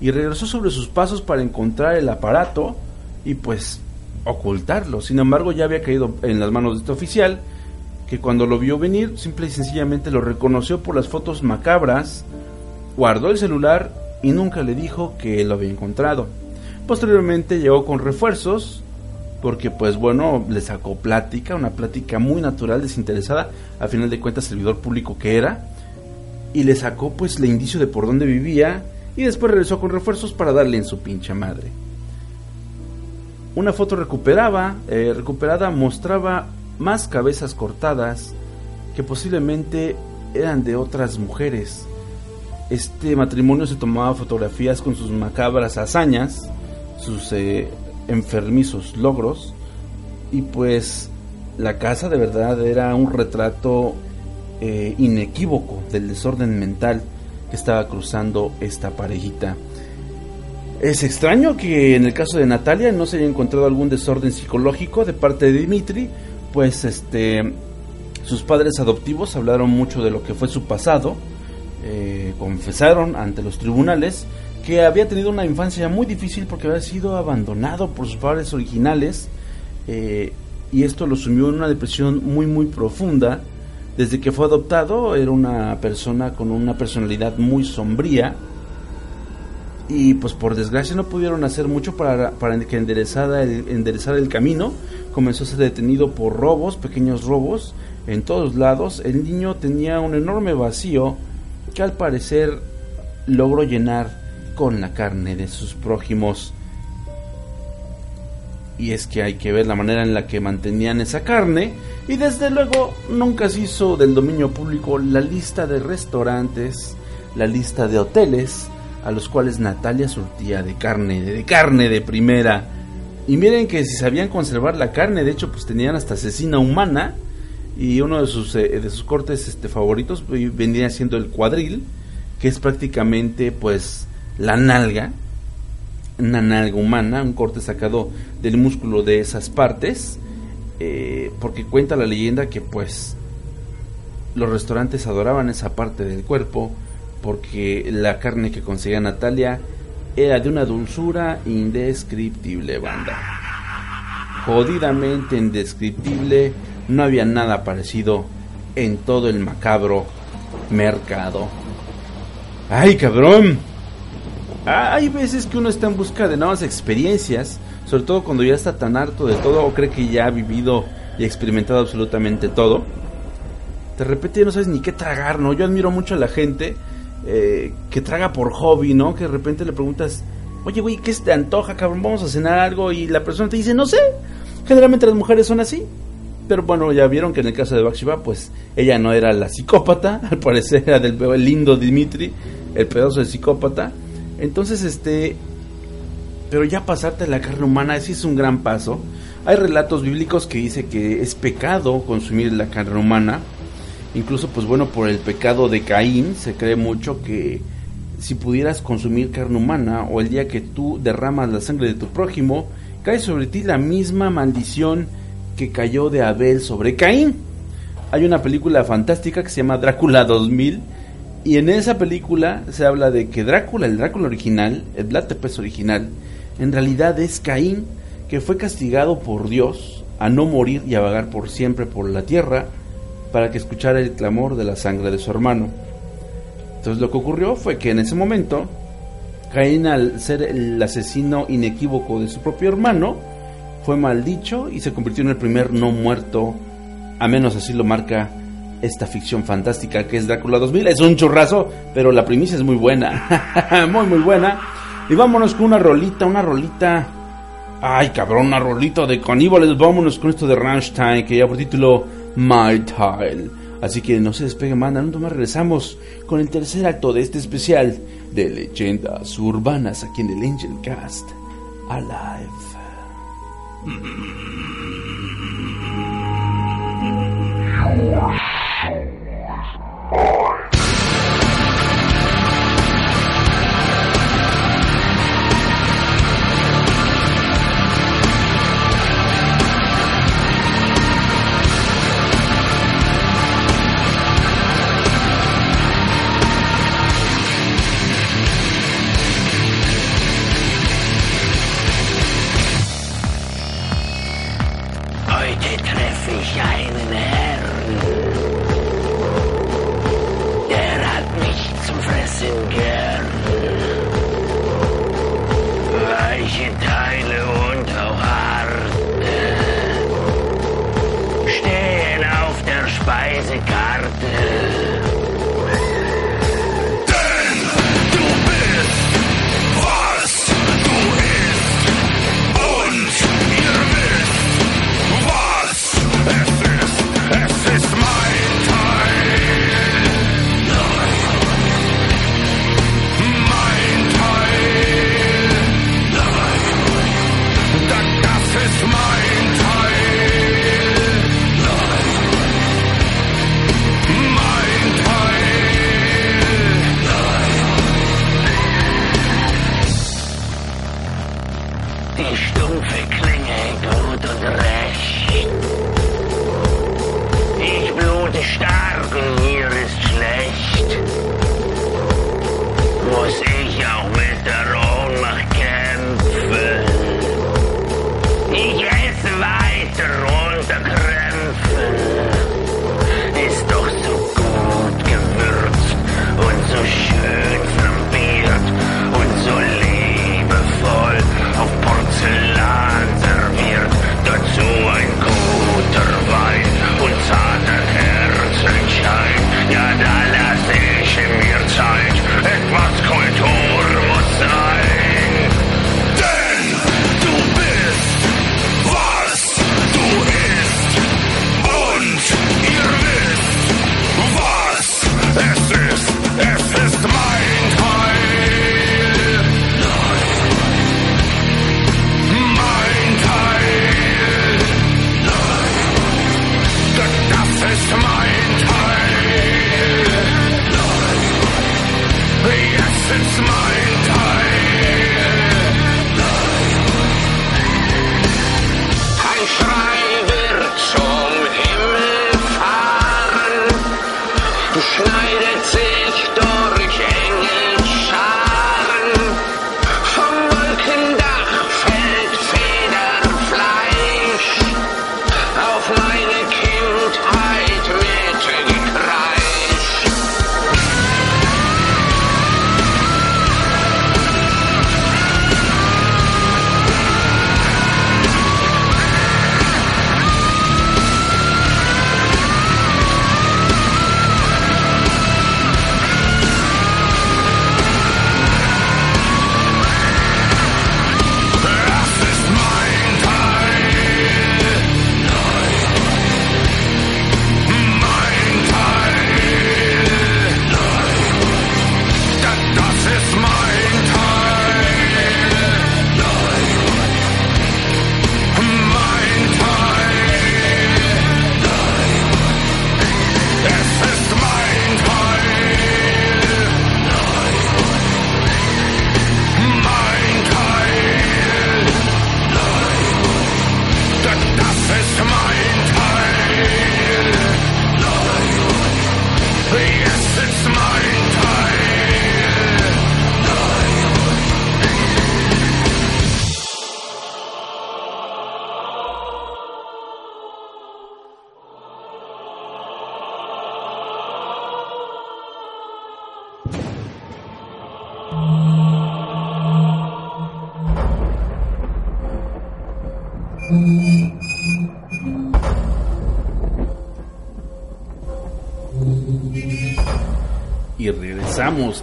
y regresó sobre sus pasos para encontrar el aparato y pues ocultarlo. Sin embargo, ya había caído en las manos de este oficial que cuando lo vio venir, simple y sencillamente lo reconoció por las fotos macabras, guardó el celular y nunca le dijo que lo había encontrado. Posteriormente llegó con refuerzos, porque pues bueno, le sacó plática, una plática muy natural, desinteresada, a final de cuentas servidor público que era, y le sacó pues el indicio de por dónde vivía, y después regresó con refuerzos para darle en su pincha madre. Una foto recuperaba, eh, recuperada mostraba más cabezas cortadas que posiblemente eran de otras mujeres. Este matrimonio se tomaba fotografías con sus macabras hazañas, sus eh, enfermizos logros, y pues la casa de verdad era un retrato eh, inequívoco del desorden mental que estaba cruzando esta parejita. Es extraño que en el caso de Natalia no se haya encontrado algún desorden psicológico de parte de Dimitri, pues este sus padres adoptivos hablaron mucho de lo que fue su pasado, eh, confesaron ante los tribunales que había tenido una infancia muy difícil porque había sido abandonado por sus padres originales eh, y esto lo sumió en una depresión muy muy profunda. Desde que fue adoptado era una persona con una personalidad muy sombría, y pues por desgracia no pudieron hacer mucho para, para que enderezara el, enderezar el camino. Comenzó a ser detenido por robos, pequeños robos, en todos lados. El niño tenía un enorme vacío que al parecer logró llenar con la carne de sus prójimos. Y es que hay que ver la manera en la que mantenían esa carne. Y desde luego nunca se hizo del dominio público la lista de restaurantes, la lista de hoteles, a los cuales Natalia surtía de carne, de carne de primera. Y miren que si sabían conservar la carne, de hecho pues tenían hasta asesina humana y uno de sus, eh, de sus cortes este, favoritos pues, vendría siendo el cuadril, que es prácticamente pues la nalga, una nalga humana, un corte sacado del músculo de esas partes, eh, porque cuenta la leyenda que pues los restaurantes adoraban esa parte del cuerpo, porque la carne que conseguía Natalia era de una dulzura indescriptible, banda. Jodidamente indescriptible, no había nada parecido en todo el macabro mercado. ¡Ay, cabrón! Hay veces que uno está en busca de nuevas experiencias, sobre todo cuando ya está tan harto de todo o cree que ya ha vivido y experimentado absolutamente todo. De repente no sabes ni qué tragar, ¿no? Yo admiro mucho a la gente eh, que traga por hobby, ¿no? Que de repente le preguntas, oye, güey, ¿qué te antoja, cabrón? Vamos a cenar algo y la persona te dice, no sé. Generalmente las mujeres son así. Pero bueno, ya vieron que en el caso de Bakshiva, pues ella no era la psicópata, al parecer era del lindo Dimitri, el pedazo de psicópata. Entonces, este, pero ya pasarte la carne humana, ese es un gran paso. Hay relatos bíblicos que dice que es pecado consumir la carne humana. Incluso, pues bueno, por el pecado de Caín se cree mucho que si pudieras consumir carne humana o el día que tú derramas la sangre de tu prójimo, cae sobre ti la misma maldición que cayó de Abel sobre Caín. Hay una película fantástica que se llama Drácula 2000 y en esa película se habla de que Drácula, el Drácula original, el Vlad Tepes original, en realidad es Caín que fue castigado por Dios a no morir y a vagar por siempre por la tierra para que escuchara el clamor de la sangre de su hermano. Entonces lo que ocurrió fue que en ese momento, Caín al ser el asesino inequívoco de su propio hermano, fue maldicho y se convirtió en el primer no muerto, a menos así lo marca esta ficción fantástica que es Drácula 2000. Es un churrazo, pero la primicia es muy buena. muy, muy buena. Y vámonos con una rolita, una rolita. Ay, cabrón, una rolita de caníbales. Vámonos con esto de Rammstein, que ya por título My Tile. Así que no se despegue, manda. No más regresamos con el tercer acto de este especial de leyendas urbanas aquí en el Angel Cast. Alive.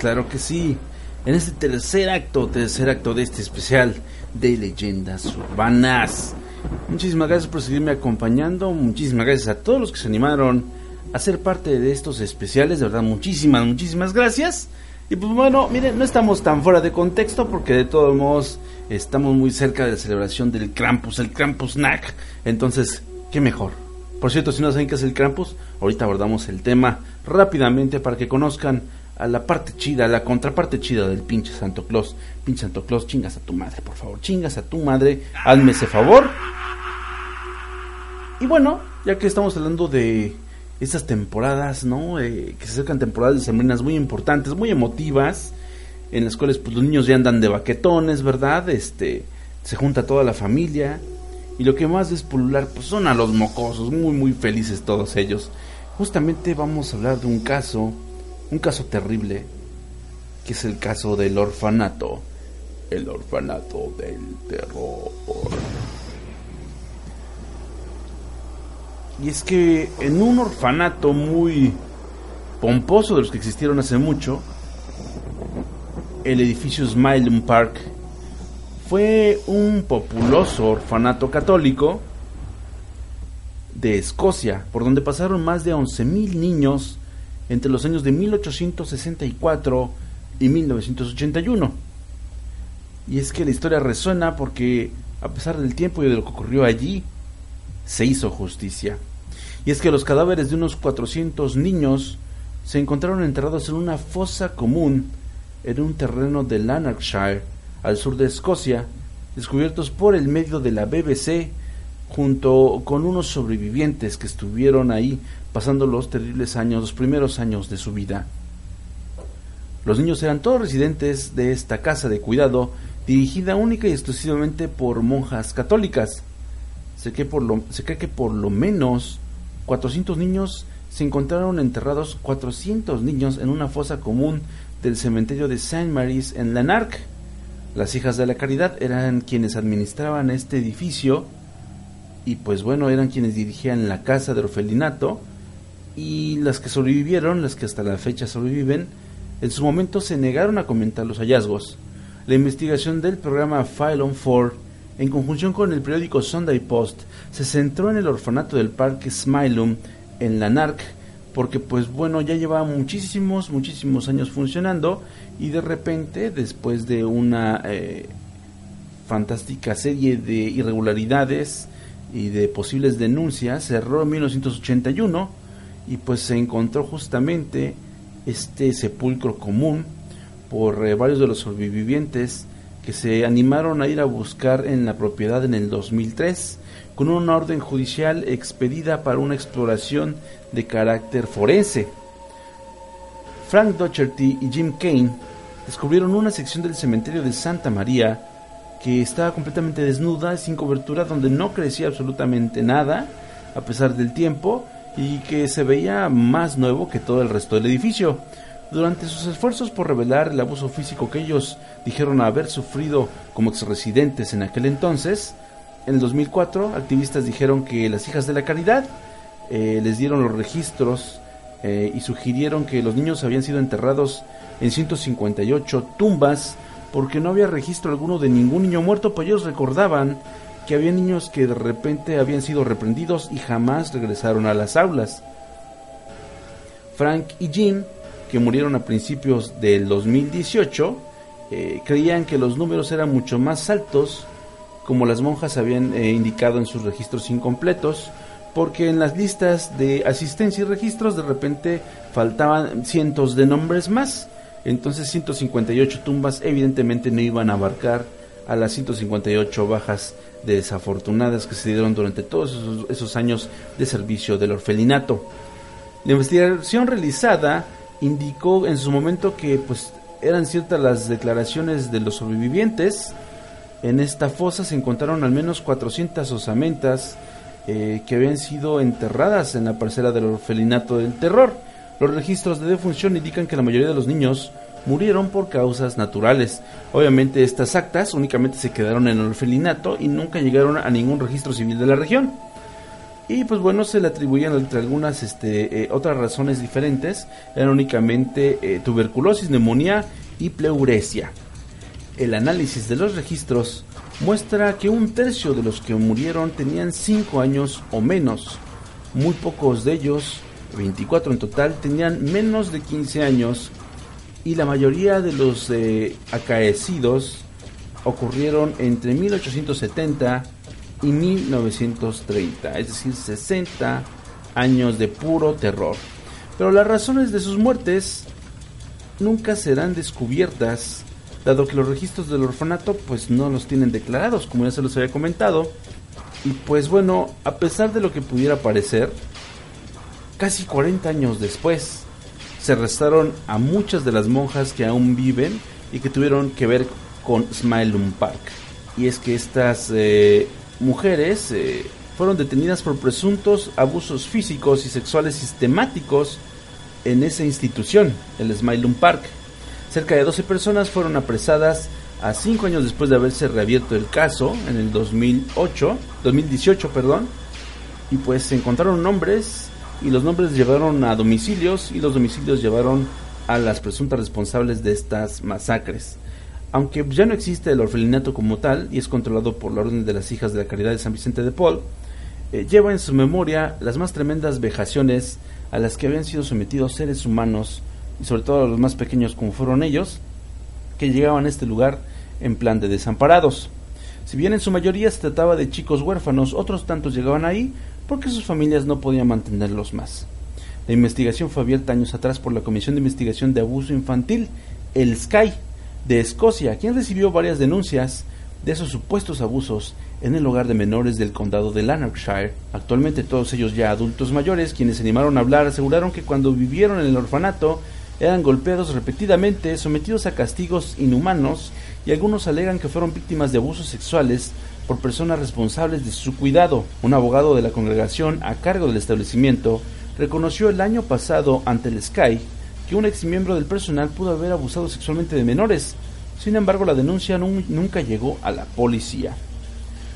claro que sí, en este tercer acto, tercer acto de este especial de leyendas urbanas. Muchísimas gracias por seguirme acompañando, muchísimas gracias a todos los que se animaron a ser parte de estos especiales, de verdad muchísimas, muchísimas gracias. Y pues bueno, miren, no estamos tan fuera de contexto porque de todos modos estamos muy cerca de la celebración del Krampus, el Krampus Snack. Entonces, qué mejor. Por cierto, si no saben qué es el Krampus, ahorita abordamos el tema rápidamente para que conozcan a la parte chida, a la contraparte chida del pinche Santo Claus. Pinche Santo Claus, chingas a tu madre, por favor, chingas a tu madre, hazme ese favor. Y bueno, ya que estamos hablando de estas temporadas, ¿no? Eh, que se acercan temporadas de sembrinas muy importantes, muy emotivas, en las cuales pues, los niños ya andan de baquetones, ¿verdad? Este, se junta toda la familia y lo que más es pulular pues son a los mocosos, muy muy felices todos ellos. Justamente vamos a hablar de un caso, un caso terrible, que es el caso del orfanato, el orfanato del terror. Y es que en un orfanato muy pomposo de los que existieron hace mucho, el edificio Smiley Park fue un populoso orfanato católico de Escocia, por donde pasaron más de 11.000 niños entre los años de 1864 y 1981. Y es que la historia resuena porque, a pesar del tiempo y de lo que ocurrió allí, se hizo justicia. Y es que los cadáveres de unos 400 niños se encontraron enterrados en una fosa común en un terreno de Lanarkshire, al sur de Escocia, descubiertos por el medio de la BBC, junto con unos sobrevivientes que estuvieron ahí pasando los terribles años, los primeros años de su vida. Los niños eran todos residentes de esta casa de cuidado, dirigida única y exclusivamente por monjas católicas. Se cree, por lo, se cree que por lo menos 400 niños se encontraron enterrados 400 niños en una fosa común del cementerio de Saint Mary's en Lanark. Las hijas de la caridad eran quienes administraban este edificio y pues bueno, eran quienes dirigían la casa del orfelinato y las que sobrevivieron, las que hasta la fecha sobreviven, en su momento se negaron a comentar los hallazgos. La investigación del programa File on Four, en conjunción con el periódico Sunday Post, se centró en el orfanato del parque Smilum en Lanark, porque pues bueno, ya llevaba muchísimos, muchísimos años funcionando y de repente, después de una eh, fantástica serie de irregularidades y de posibles denuncias, cerró en 1981 y pues se encontró justamente este sepulcro común por eh, varios de los sobrevivientes que se animaron a ir a buscar en la propiedad en el 2003 con una orden judicial expedida para una exploración de carácter forense. Frank Docherty y Jim Kane descubrieron una sección del cementerio de Santa María que estaba completamente desnuda, sin cobertura, donde no crecía absolutamente nada, a pesar del tiempo, y que se veía más nuevo que todo el resto del edificio. Durante sus esfuerzos por revelar el abuso físico que ellos dijeron haber sufrido como exresidentes en aquel entonces, en el 2004 activistas dijeron que las hijas de la caridad eh, les dieron los registros eh, y sugirieron que los niños habían sido enterrados en 158 tumbas porque no había registro alguno de ningún niño muerto, pues ellos recordaban que había niños que de repente habían sido reprendidos y jamás regresaron a las aulas. Frank y Jim, que murieron a principios del 2018, eh, creían que los números eran mucho más altos, como las monjas habían eh, indicado en sus registros incompletos, porque en las listas de asistencia y registros de repente faltaban cientos de nombres más. Entonces 158 tumbas evidentemente no iban a abarcar a las 158 bajas desafortunadas que se dieron durante todos esos, años de servicio del orfelinato. La investigación realizada indicó en su momento que pues eran ciertas las declaraciones de los sobrevivientes. En esta fosa se encontraron al menos 400 osamentas eh, que habían sido enterradas en la parcela del orfelinato del terror. Los registros de defunción indican que la mayoría de los niños murieron por causas naturales. Obviamente estas actas únicamente se quedaron en el orfelinato y nunca llegaron a ningún registro civil de la región. Y pues bueno, se le atribuían entre algunas este, eh, otras razones diferentes, eran únicamente eh, tuberculosis, neumonía y pleuresia. El análisis de los registros muestra que un tercio de los que murieron tenían 5 años o menos. Muy pocos de ellos, 24 en total, tenían menos de 15 años y la mayoría de los eh, acaecidos ocurrieron entre 1870 y 1930, es decir, 60 años de puro terror. Pero las razones de sus muertes nunca serán descubiertas, dado que los registros del orfanato pues no los tienen declarados, como ya se los había comentado. Y pues bueno, a pesar de lo que pudiera parecer, casi 40 años después, se arrestaron a muchas de las monjas que aún viven y que tuvieron que ver con Smilum Park. Y es que estas eh, mujeres eh, fueron detenidas por presuntos abusos físicos y sexuales sistemáticos en esa institución, el Smilum Park. Cerca de 12 personas fueron apresadas a 5 años después de haberse reabierto el caso en el 2008, 2018, perdón, y pues se encontraron nombres y los nombres llevaron a domicilios y los domicilios llevaron a las presuntas responsables de estas masacres. Aunque ya no existe el orfelinato como tal y es controlado por la Orden de las Hijas de la Caridad de San Vicente de Paul, eh, lleva en su memoria las más tremendas vejaciones a las que habían sido sometidos seres humanos y sobre todo a los más pequeños como fueron ellos, que llegaban a este lugar en plan de desamparados. Si bien en su mayoría se trataba de chicos huérfanos, otros tantos llegaban ahí porque sus familias no podían mantenerlos más. La investigación fue abierta años atrás por la Comisión de Investigación de Abuso Infantil, el SKY, de Escocia, quien recibió varias denuncias de esos supuestos abusos en el hogar de menores del condado de Lanarkshire. Actualmente todos ellos ya adultos mayores, quienes se animaron a hablar, aseguraron que cuando vivieron en el orfanato eran golpeados repetidamente, sometidos a castigos inhumanos y algunos alegan que fueron víctimas de abusos sexuales por personas responsables de su cuidado. Un abogado de la congregación a cargo del establecimiento reconoció el año pasado ante el Sky que un ex miembro del personal pudo haber abusado sexualmente de menores. Sin embargo, la denuncia nunca llegó a la policía.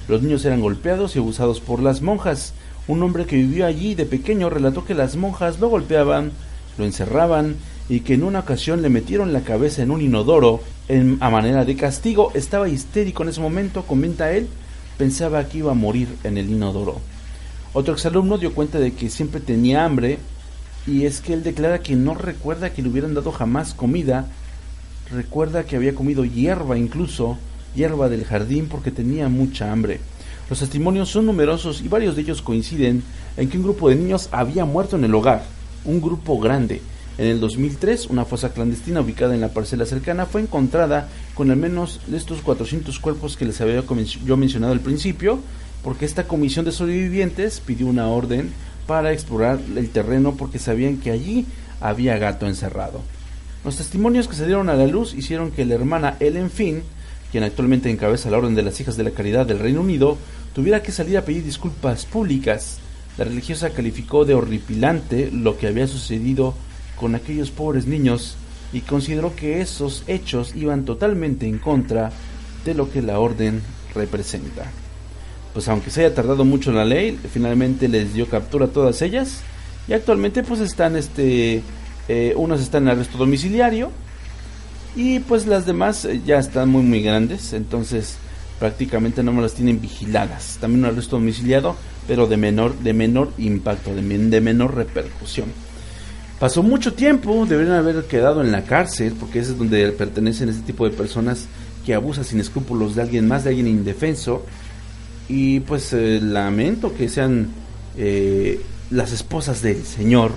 Los niños eran golpeados y abusados por las monjas. Un hombre que vivió allí de pequeño relató que las monjas lo golpeaban, lo encerraban y que en una ocasión le metieron la cabeza en un inodoro en, a manera de castigo. Estaba histérico en ese momento, comenta él, pensaba que iba a morir en el inodoro. Otro exalumno dio cuenta de que siempre tenía hambre y es que él declara que no recuerda que le hubieran dado jamás comida, recuerda que había comido hierba incluso, hierba del jardín porque tenía mucha hambre. Los testimonios son numerosos y varios de ellos coinciden en que un grupo de niños había muerto en el hogar, un grupo grande. En el 2003, una fosa clandestina ubicada en la parcela cercana fue encontrada con al menos estos 400 cuerpos que les había yo mencionado al principio, porque esta comisión de sobrevivientes pidió una orden para explorar el terreno porque sabían que allí había gato encerrado. Los testimonios que se dieron a la luz hicieron que la hermana Ellen Finn, quien actualmente encabeza la Orden de las Hijas de la Caridad del Reino Unido, tuviera que salir a pedir disculpas públicas. La religiosa calificó de horripilante lo que había sucedido con aquellos pobres niños y consideró que esos hechos iban totalmente en contra de lo que la orden representa pues aunque se haya tardado mucho la ley, finalmente les dio captura a todas ellas y actualmente pues están este eh, unas están en arresto domiciliario y pues las demás eh, ya están muy muy grandes, entonces prácticamente no me las tienen vigiladas. También un arresto domiciliado, pero de menor de menor impacto, de menor repercusión. Pasó mucho tiempo, deberían haber quedado en la cárcel, porque ese es donde pertenecen ese tipo de personas que abusan sin escrúpulos de alguien más, de alguien indefenso, y pues eh, lamento que sean eh, las esposas del Señor,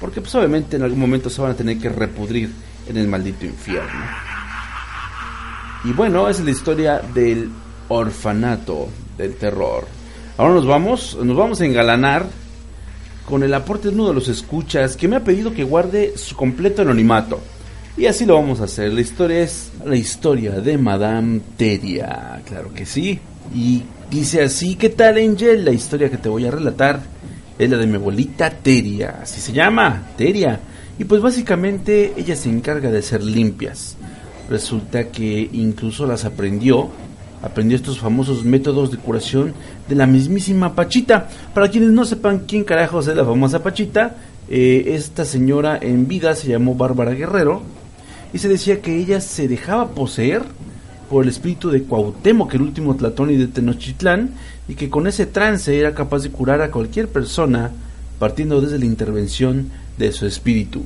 porque pues obviamente en algún momento se van a tener que repudrir en el maldito infierno. Y bueno, es la historia del orfanato del terror. Ahora nos vamos, nos vamos a engalanar con el aporte de uno de los escuchas que me ha pedido que guarde su completo anonimato. Y así lo vamos a hacer. La historia es la historia de Madame Teria. Claro que sí. Y Dice así, ¿qué tal Angel? La historia que te voy a relatar es la de mi abuelita Teria, así se llama, Teria. Y pues básicamente ella se encarga de ser limpias. Resulta que incluso las aprendió, aprendió estos famosos métodos de curación de la mismísima Pachita. Para quienes no sepan quién carajos es la famosa Pachita, eh, esta señora en vida se llamó Bárbara Guerrero y se decía que ella se dejaba poseer por el espíritu de Cuauhtémoc, el último Tlatón de Tenochtitlán, y que con ese trance era capaz de curar a cualquier persona partiendo desde la intervención de su espíritu.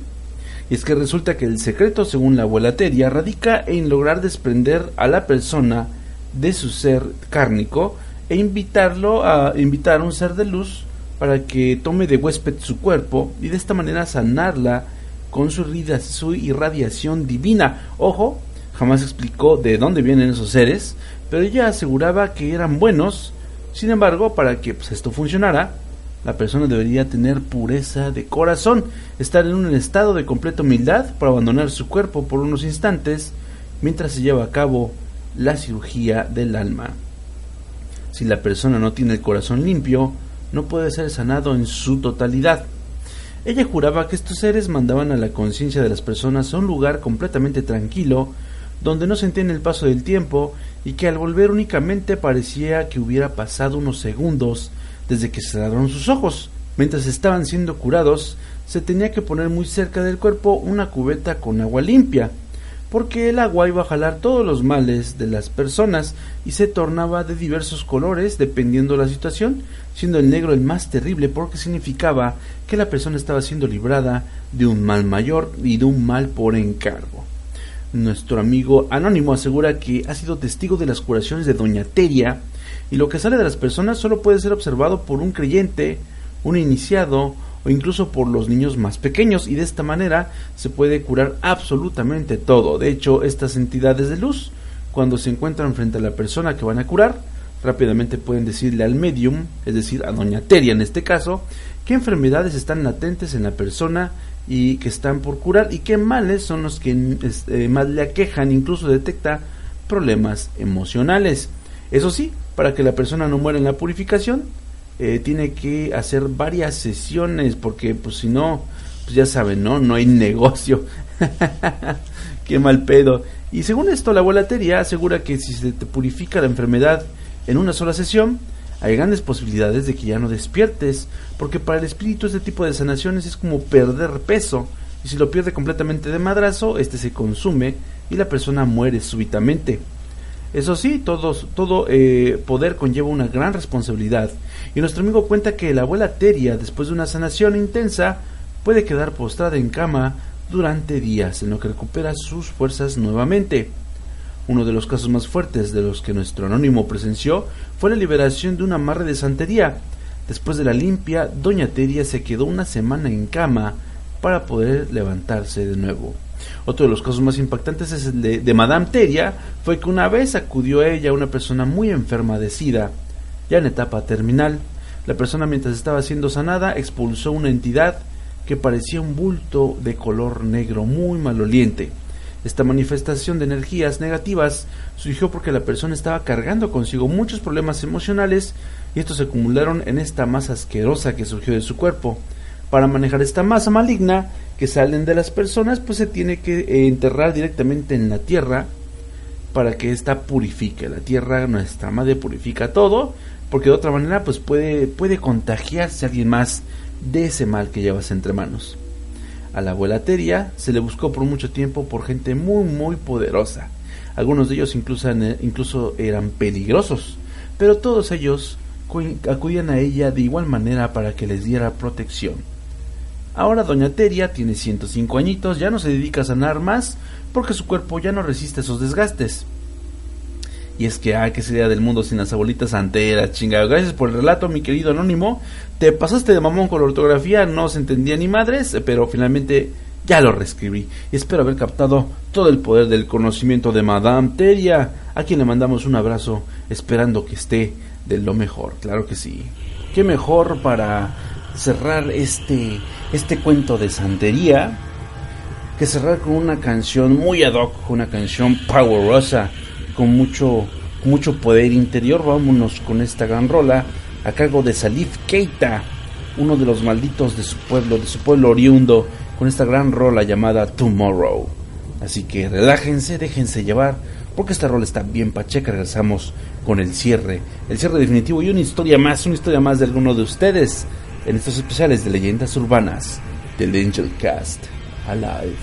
Y es que resulta que el secreto, según la abuela Teria, radica en lograr desprender a la persona de su ser cárnico e invitarlo a invitar a un ser de luz para que tome de huésped su cuerpo y de esta manera sanarla con su, su irradiación divina. Ojo, Jamás explicó de dónde vienen esos seres, pero ella aseguraba que eran buenos. Sin embargo, para que pues, esto funcionara, la persona debería tener pureza de corazón, estar en un estado de completa humildad para abandonar su cuerpo por unos instantes mientras se lleva a cabo la cirugía del alma. Si la persona no tiene el corazón limpio, no puede ser sanado en su totalidad. Ella juraba que estos seres mandaban a la conciencia de las personas a un lugar completamente tranquilo donde no sentían el paso del tiempo y que al volver únicamente parecía que hubiera pasado unos segundos desde que cerraron sus ojos. Mientras estaban siendo curados, se tenía que poner muy cerca del cuerpo una cubeta con agua limpia, porque el agua iba a jalar todos los males de las personas y se tornaba de diversos colores dependiendo de la situación, siendo el negro el más terrible porque significaba que la persona estaba siendo librada de un mal mayor y de un mal por encargo. Nuestro amigo anónimo asegura que ha sido testigo de las curaciones de Doña Teria y lo que sale de las personas solo puede ser observado por un creyente, un iniciado o incluso por los niños más pequeños y de esta manera se puede curar absolutamente todo. De hecho, estas entidades de luz, cuando se encuentran frente a la persona que van a curar, rápidamente pueden decirle al medium, es decir, a doña Teria en este caso, qué enfermedades están latentes en la persona y que están por curar y qué males son los que este, más le aquejan, incluso detecta problemas emocionales. Eso sí, para que la persona no muera en la purificación, eh, tiene que hacer varias sesiones porque pues si no, pues ya saben, ¿no? No hay negocio. Qué mal pedo. Y según esto, la volatería asegura que si se te purifica la enfermedad en una sola sesión, hay grandes posibilidades de que ya no despiertes, porque para el espíritu este tipo de sanaciones es como perder peso, y si lo pierde completamente de madrazo, este se consume y la persona muere súbitamente. Eso sí, todo, eh, poder conlleva una gran responsabilidad. Y nuestro amigo cuenta que la abuela Teria, después de una sanación intensa, puede quedar postrada en cama durante días, en lo que recupera sus fuerzas nuevamente. Uno de los casos más fuertes de los que nuestro anónimo presenció fue la liberación de un amarre de santería. Después de la limpia, doña Teria se quedó una semana en cama para poder levantarse de nuevo. Otro de los casos más impactantes es el de, Madame Teria, fue que una vez acudió a ella una persona muy enferma de sida, ya en etapa terminal. La persona mientras estaba siendo sanada expulsó una entidad que parecía un bulto de color negro muy maloliente. Esta manifestación de energías negativas surgió porque la persona estaba cargando consigo muchos problemas emocionales y estos se acumularon en esta masa asquerosa que surgió de su cuerpo. Para manejar esta masa maligna, que salen de las personas, pues se tiene que eh, enterrar directamente en la tierra para que ésta purifique. La tierra, nuestra madre, purifica todo, porque de otra manera, pues puede, puede contagiarse alguien más de ese mal que llevas entre manos. A la abuela Teria se le buscó por mucho tiempo por gente muy, muy poderosa. Algunos de ellos incluso, incluso eran peligrosos, pero todos ellos acudían a ella de igual manera para que les diera protección. Ahora doña Teria tiene 105 añitos, ya no se dedica a sanar más porque su cuerpo ya no resiste esos desgastes. Y es que, ah, qué sería del mundo sin las abuelitas anteras, chingado. Gracias por el relato, mi querido anónimo. Te pasaste de mamón con la ortografía, no se entendía ni madres, pero finalmente ya lo reescribí. Y espero haber captado todo el poder del conocimiento de Madame Teria, a quien le mandamos un abrazo, esperando que esté de lo mejor. Claro que sí. Qué mejor para cerrar este, este cuento de santería que cerrar con una canción muy ad hoc, una canción powerosa, con mucho, mucho poder interior. Vámonos con esta gran rola a cargo de Salif Keita, uno de los malditos de su pueblo, de su pueblo oriundo, con esta gran rola llamada Tomorrow. Así que relájense, déjense llevar, porque esta rola está bien pacheca. Regresamos con el cierre, el cierre definitivo y una historia más, una historia más de alguno de ustedes en estos especiales de leyendas urbanas del Angel Cast Alive.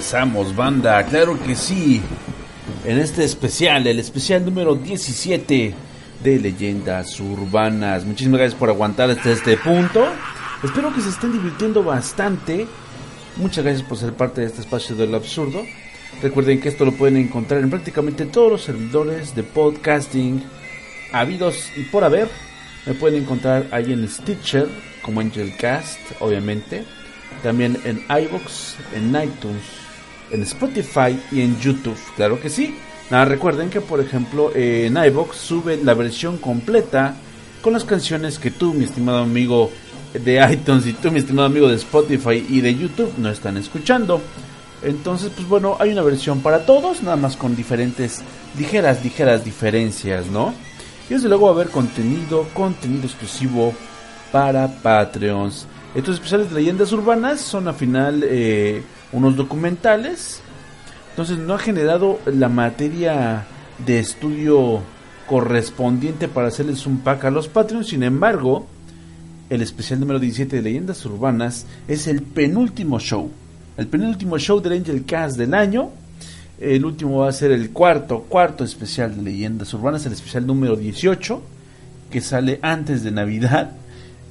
Regresamos, banda. Claro que sí. En este especial, el especial número 17 de Leyendas Urbanas. Muchísimas gracias por aguantar hasta este punto. Espero que se estén divirtiendo bastante. Muchas gracias por ser parte de este espacio del absurdo. Recuerden que esto lo pueden encontrar en prácticamente todos los servidores de podcasting habidos y por haber. Me pueden encontrar ahí en Stitcher, como Angelcast, obviamente. También en iBox, en iTunes, en Spotify y en YouTube. Claro que sí. Nada, recuerden que por ejemplo en iBox sube la versión completa con las canciones que tú, mi estimado amigo de iTunes y tú, mi estimado amigo de Spotify y de YouTube, no están escuchando. Entonces, pues bueno, hay una versión para todos, nada más con diferentes, ligeras, ligeras diferencias, ¿no? Y desde luego va a haber contenido, contenido exclusivo para Patreons. Estos especiales de leyendas urbanas son al final eh, unos documentales. Entonces no ha generado la materia de estudio correspondiente para hacerles un pack a los Patreons. Sin embargo, el especial número 17 de leyendas urbanas es el penúltimo show. El penúltimo show del Angel Cast del año. El último va a ser el cuarto, cuarto especial de leyendas urbanas, el especial número 18, que sale antes de Navidad.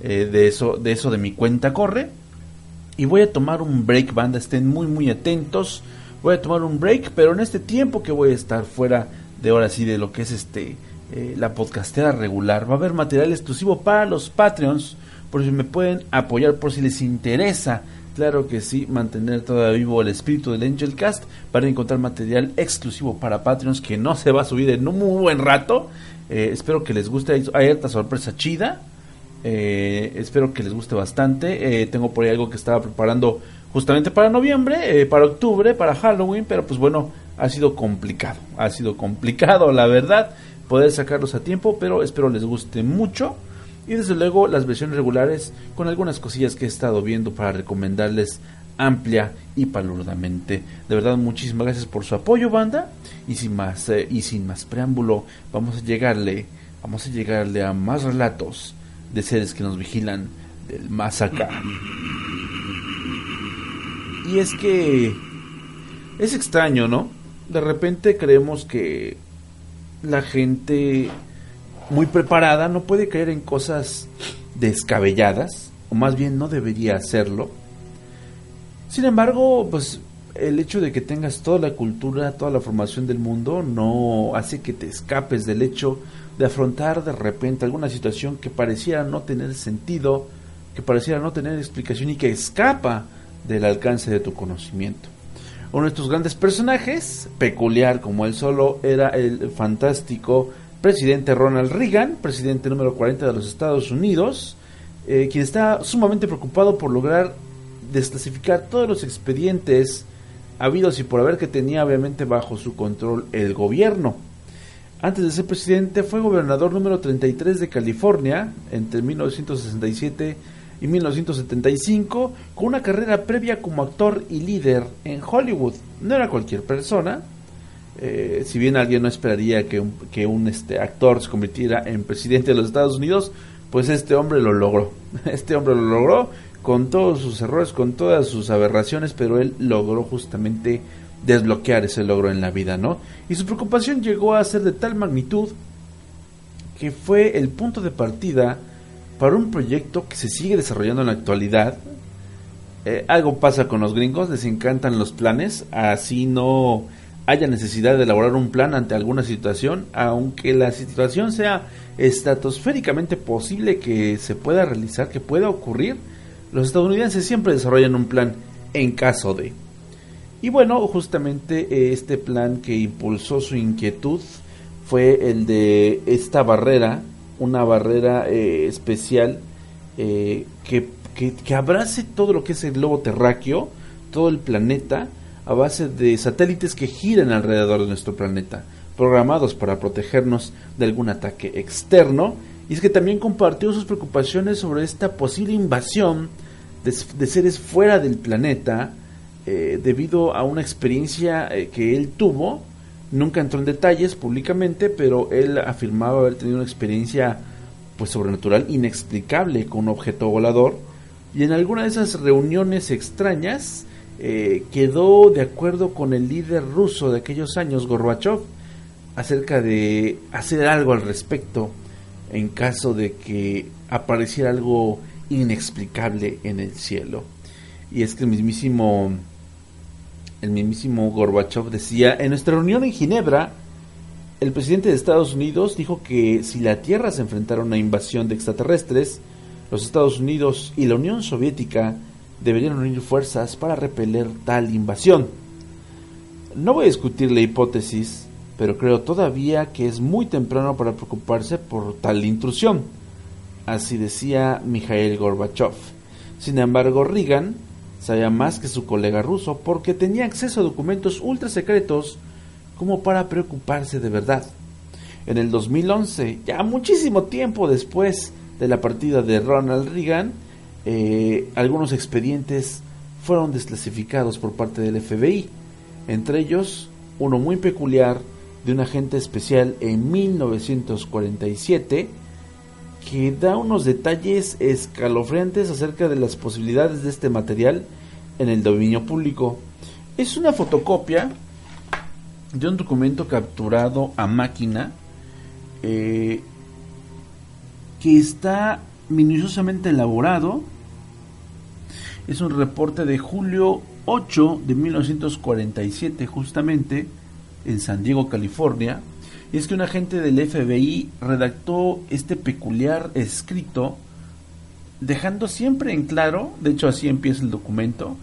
Eh, de, eso, de eso de mi cuenta corre. Y voy a tomar un break, banda, estén muy muy atentos. Voy a tomar un break, pero en este tiempo que voy a estar fuera de ahora sí de lo que es este eh, la podcastera regular, va a haber material exclusivo para los Patreons, por si me pueden apoyar, por si les interesa. Claro que sí, mantener todavía vivo el espíritu del Angel Cast para encontrar material exclusivo para Patreons que no se va a subir en un muy buen rato. Eh, espero que les guste. Hay harta sorpresa chida. Eh, espero que les guste bastante. Eh, tengo por ahí algo que estaba preparando justamente para noviembre, eh, para octubre, para Halloween, pero pues bueno, ha sido complicado. Ha sido complicado, la verdad, poder sacarlos a tiempo, pero espero les guste mucho. Y desde luego las versiones regulares con algunas cosillas que he estado viendo para recomendarles amplia y palurdamente. De verdad, muchísimas gracias por su apoyo, banda. Y sin más, y sin más preámbulo, vamos a llegarle, vamos a llegarle a más relatos de seres que nos vigilan del más acá. Y es que es extraño, ¿no? De repente creemos que la gente muy preparada no puede caer en cosas descabelladas, o más bien no debería hacerlo. Sin embargo, pues el hecho de que tengas toda la cultura, toda la formación del mundo, no hace que te escapes del hecho de afrontar de repente alguna situación que pareciera no tener sentido, que pareciera no tener explicación y que escapa del alcance de tu conocimiento. Uno de estos grandes personajes, peculiar como él solo, era el fantástico presidente Ronald Reagan, presidente número 40 de los Estados Unidos, eh, quien está sumamente preocupado por lograr desclasificar todos los expedientes habidos y por haber que tenía obviamente bajo su control el gobierno. Antes de ser presidente fue gobernador número 33 de California entre 1967 y 1975 con una carrera previa como actor y líder en Hollywood. No era cualquier persona. Eh, si bien alguien no esperaría que un, que un este, actor se convirtiera en presidente de los Estados Unidos, pues este hombre lo logró. Este hombre lo logró con todos sus errores, con todas sus aberraciones, pero él logró justamente desbloquear ese logro en la vida, ¿no? Y su preocupación llegó a ser de tal magnitud que fue el punto de partida para un proyecto que se sigue desarrollando en la actualidad. Eh, algo pasa con los gringos, les encantan los planes, así no haya necesidad de elaborar un plan ante alguna situación, aunque la situación sea estratosféricamente posible que se pueda realizar, que pueda ocurrir, los estadounidenses siempre desarrollan un plan en caso de. Y bueno, justamente eh, este plan que impulsó su inquietud fue el de esta barrera, una barrera eh, especial eh, que, que, que, abrace todo lo que es el globo terráqueo, todo el planeta, a base de satélites que giran alrededor de nuestro planeta, programados para protegernos de algún ataque externo. Y es que también compartió sus preocupaciones sobre esta posible invasión de, de seres fuera del planeta, eh, debido a una experiencia eh, que él tuvo. Nunca entró en detalles públicamente, pero él afirmaba haber tenido una experiencia pues sobrenatural inexplicable con un objeto volador. Y en alguna de esas reuniones extrañas, eh, quedó de acuerdo con el líder ruso de aquellos años, Gorbachev, acerca de hacer algo al respecto en caso de que apareciera algo inexplicable en el cielo. Y es que el mismísimo el mismísimo Gorbachev decía, en nuestra reunión en Ginebra, el presidente de Estados Unidos dijo que si la Tierra se enfrentara a una invasión de extraterrestres, los Estados Unidos y la Unión Soviética deberían unir fuerzas para repeler tal invasión. No voy a discutir la hipótesis, pero creo todavía que es muy temprano para preocuparse por tal intrusión. Así decía Mikhail Gorbachev. Sin embargo, Reagan sabía más que su colega ruso porque tenía acceso a documentos ultra secretos como para preocuparse de verdad. En el 2011, ya muchísimo tiempo después de la partida de Ronald Reagan, eh, algunos expedientes fueron desclasificados por parte del FBI, entre ellos uno muy peculiar de un agente especial en 1947 que da unos detalles escalofriantes acerca de las posibilidades de este material en el dominio público. Es una fotocopia de un documento capturado a máquina eh, que está minuciosamente elaborado. Es un reporte de julio 8 de 1947 justamente en San Diego, California es que un agente del FBI redactó este peculiar escrito dejando siempre en claro, de hecho así empieza el documento,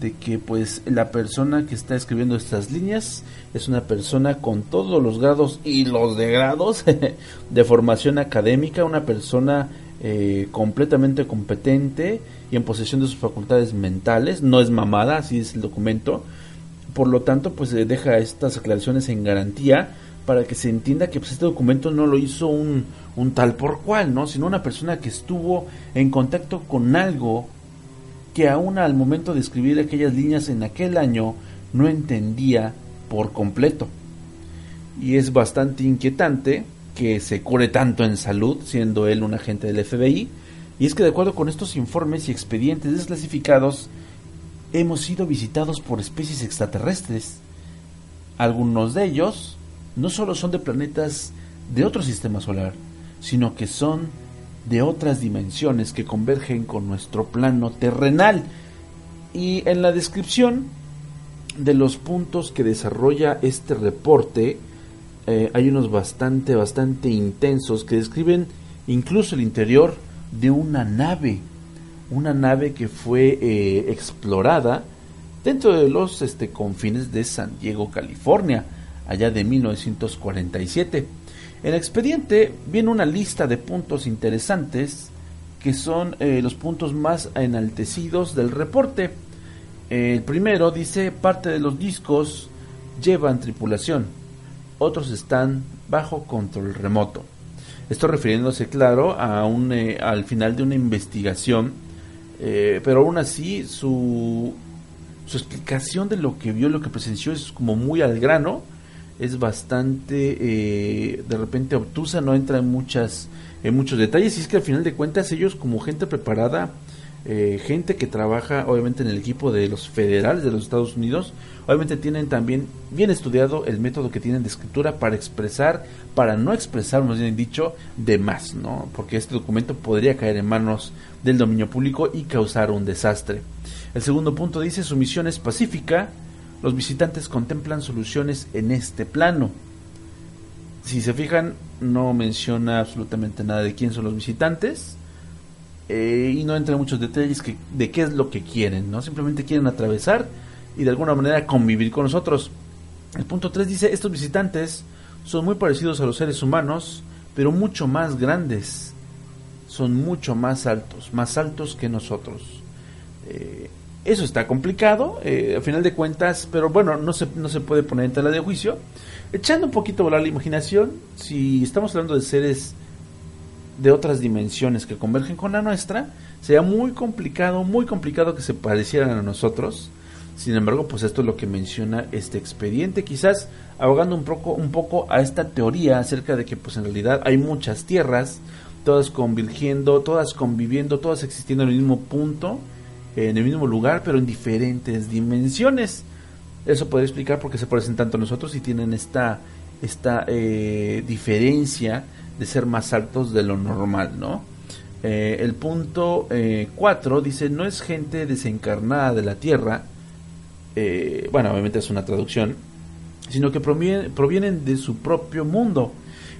de que pues la persona que está escribiendo estas líneas es una persona con todos los grados y los degrados de formación académica, una persona eh, completamente competente y en posesión de sus facultades mentales, no es mamada, así es el documento, por lo tanto pues deja estas aclaraciones en garantía para que se entienda que pues, este documento no lo hizo un, un tal por cual, ¿no? sino una persona que estuvo en contacto con algo que aún al momento de escribir aquellas líneas en aquel año no entendía por completo. Y es bastante inquietante que se cure tanto en salud, siendo él un agente del FBI, y es que de acuerdo con estos informes y expedientes desclasificados, hemos sido visitados por especies extraterrestres. Algunos de ellos no solo son de planetas de otro sistema solar, sino que son de otras dimensiones que convergen con nuestro plano terrenal. Y en la descripción de los puntos que desarrolla este reporte, eh, hay unos bastante, bastante intensos que describen incluso el interior de una nave, una nave que fue eh, explorada dentro de los este, confines de San Diego, California allá de 1947. En el expediente viene una lista de puntos interesantes que son eh, los puntos más enaltecidos del reporte. El primero dice parte de los discos llevan tripulación, otros están bajo control remoto. Esto refiriéndose, claro, a un, eh, al final de una investigación, eh, pero aún así su, su explicación de lo que vio, lo que presenció es como muy al grano es bastante eh, de repente obtusa, no entra en muchas en muchos detalles y es que al final de cuentas ellos como gente preparada, eh, gente que trabaja obviamente en el equipo de los federales de los Estados Unidos, obviamente tienen también bien estudiado el método que tienen de escritura para expresar, para no expresar, más bien dicho, de más, ¿no? Porque este documento podría caer en manos del dominio público y causar un desastre. El segundo punto dice su misión es pacífica, los visitantes contemplan soluciones en este plano. Si se fijan, no menciona absolutamente nada de quién son los visitantes eh, y no entra en muchos detalles de qué es lo que quieren, ¿no? Simplemente quieren atravesar y de alguna manera convivir con nosotros. El punto 3 dice, estos visitantes son muy parecidos a los seres humanos, pero mucho más grandes. Son mucho más altos, más altos que nosotros. Eh, eso está complicado, eh, al final de cuentas, pero bueno, no se, no se puede poner en tela de juicio. Echando un poquito a volar la imaginación, si estamos hablando de seres de otras dimensiones que convergen con la nuestra, sería muy complicado, muy complicado que se parecieran a nosotros. Sin embargo, pues esto es lo que menciona este expediente, quizás ahogando un poco, un poco a esta teoría acerca de que pues en realidad hay muchas tierras, todas convergiendo, todas conviviendo, todas existiendo en el mismo punto en el mismo lugar, pero en diferentes dimensiones. Eso puede explicar por qué se parecen tanto a nosotros y tienen esta, esta eh, diferencia de ser más altos de lo normal, ¿no? Eh, el punto 4 eh, dice, no es gente desencarnada de la Tierra, bueno, obviamente es una traducción, sino que provienen de su propio mundo.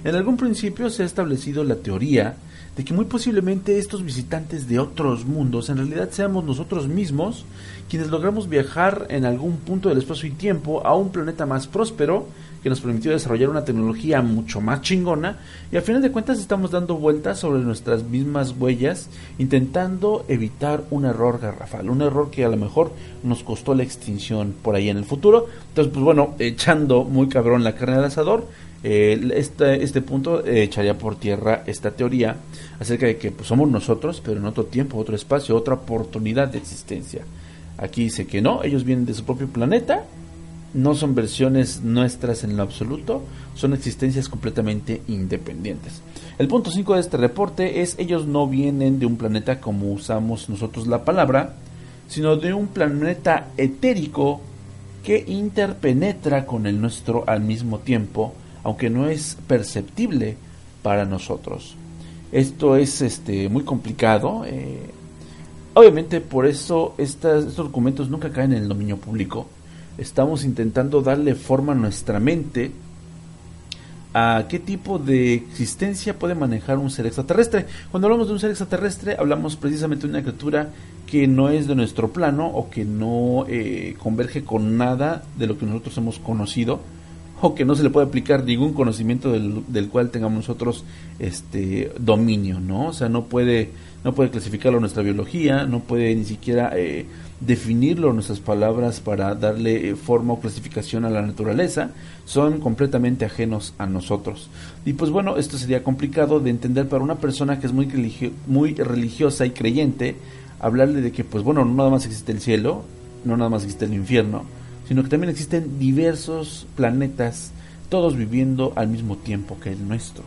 En algún principio se ha establecido la teoría de que muy posiblemente estos visitantes de otros mundos en realidad seamos nosotros mismos quienes logramos viajar en algún punto del espacio y tiempo a un planeta más próspero que nos permitió desarrollar una tecnología mucho más chingona y al final de cuentas estamos dando vueltas sobre nuestras mismas huellas intentando evitar un error garrafal, un error que a lo mejor nos costó la extinción por ahí en el futuro. Entonces, pues bueno, echando muy cabrón la carne del asador, este, este punto eh, echaría por tierra esta teoría acerca de que pues, somos nosotros, pero en otro tiempo, otro espacio, otra oportunidad de existencia. Aquí dice que no, ellos vienen de su propio planeta, no son versiones nuestras en lo absoluto, son existencias completamente independientes. El punto 5 de este reporte es ellos no vienen de un planeta como usamos nosotros la palabra, sino de un planeta etérico que interpenetra con el nuestro al mismo tiempo aunque no es perceptible para nosotros. Esto es este, muy complicado. Eh, obviamente por eso estos documentos nunca caen en el dominio público. Estamos intentando darle forma a nuestra mente a qué tipo de existencia puede manejar un ser extraterrestre. Cuando hablamos de un ser extraterrestre, hablamos precisamente de una criatura que no es de nuestro plano o que no eh, converge con nada de lo que nosotros hemos conocido o que no se le puede aplicar ningún conocimiento del, cual tengamos nosotros este dominio, ¿no? O sea, no puede, no puede clasificarlo nuestra biología, no puede ni siquiera eh, definirlo nuestras palabras para darle eh, forma o clasificación a la naturaleza, son completamente ajenos a nosotros. Y pues bueno, esto sería complicado de entender para una persona que es muy, muy religiosa y creyente, hablarle de que pues bueno, no nada más existe el cielo, no nada más existe el infierno, sino que también existen diversos planetas, todos viviendo al mismo tiempo que el nuestro.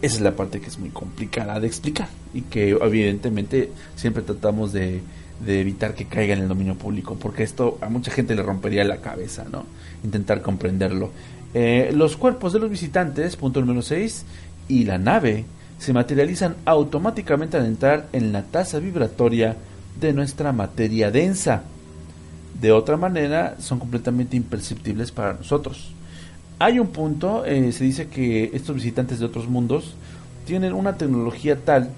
Esa es la parte que es muy complicada de explicar y que evidentemente siempre tratamos de, evitar que caiga en el dominio público, porque esto a mucha gente le rompería la cabeza, ¿no? Intentar comprenderlo. Eh, los cuerpos de los visitantes, punto número 6, y la nave se materializan automáticamente al entrar en la tasa vibratoria de nuestra materia densa de otra manera son completamente imperceptibles para nosotros. Hay un punto, eh, se dice que estos visitantes de otros mundos tienen una tecnología tal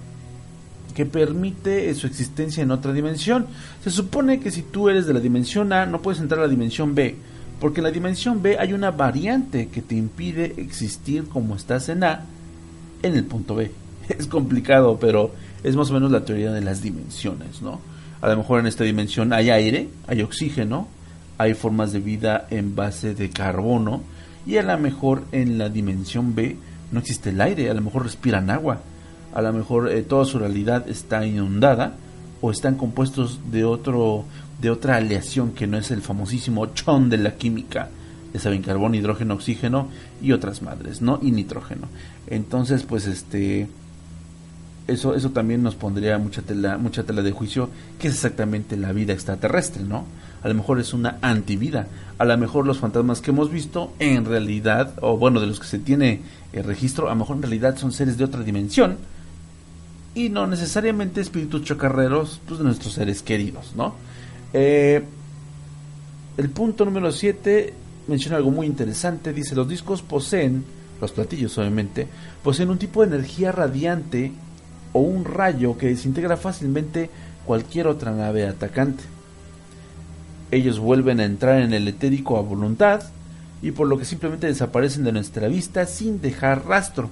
que permite su existencia en otra dimensión. Se supone que si tú eres de la dimensión A no puedes entrar a la dimensión B, porque en la dimensión B hay una variante que te impide existir como estás en A en el punto B. Es complicado, pero es más o menos la teoría de las dimensiones, ¿no? A lo mejor en esta dimensión hay aire, hay oxígeno, hay formas de vida en base de carbono y a lo mejor en la dimensión B no existe el aire, a lo mejor respiran agua, a lo mejor eh, toda su realidad está inundada o están compuestos de otro de otra aleación que no es el famosísimo chon de la química, ya saben, carbono, hidrógeno, oxígeno y otras madres, ¿no? Y nitrógeno. Entonces, pues este eso, eso también nos pondría mucha tela, mucha tela de juicio, que es exactamente la vida extraterrestre, ¿no? A lo mejor es una antivida. A lo mejor los fantasmas que hemos visto, en realidad, o bueno, de los que se tiene el registro, a lo mejor en realidad son seres de otra dimensión y no necesariamente espíritus chocarreros pues, de nuestros seres queridos, ¿no? Eh, el punto número 7 menciona algo muy interesante. Dice: Los discos poseen, los platillos obviamente, poseen un tipo de energía radiante o un rayo que desintegra fácilmente cualquier otra nave atacante. Ellos vuelven a entrar en el etérico a voluntad y por lo que simplemente desaparecen de nuestra vista sin dejar rastro.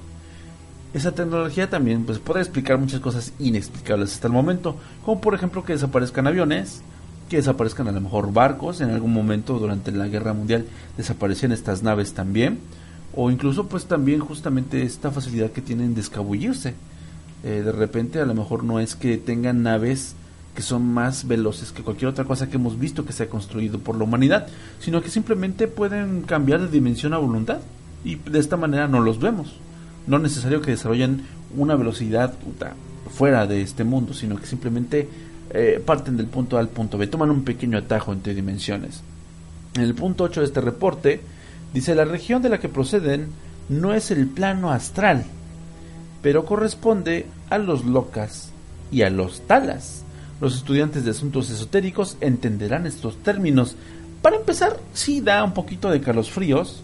Esa tecnología también pues, puede explicar muchas cosas inexplicables hasta el momento, como por ejemplo que desaparezcan aviones, que desaparezcan a lo mejor barcos, en algún momento durante la guerra mundial desaparecían estas naves también, o incluso pues también justamente esta facilidad que tienen de escabullirse eh, de repente a lo mejor no es que tengan naves que son más veloces que cualquier otra cosa que hemos visto que se ha construido por la humanidad, sino que simplemente pueden cambiar de dimensión a voluntad y de esta manera no los vemos. No es necesario que desarrollen una velocidad fuera de este mundo, sino que simplemente eh, parten del punto A al punto B, toman un pequeño atajo entre dimensiones. En el punto 8 de este reporte dice la región de la que proceden no es el plano astral, pero corresponde a los locas y a los talas. Los estudiantes de asuntos esotéricos entenderán estos términos. Para empezar, sí da un poquito de fríos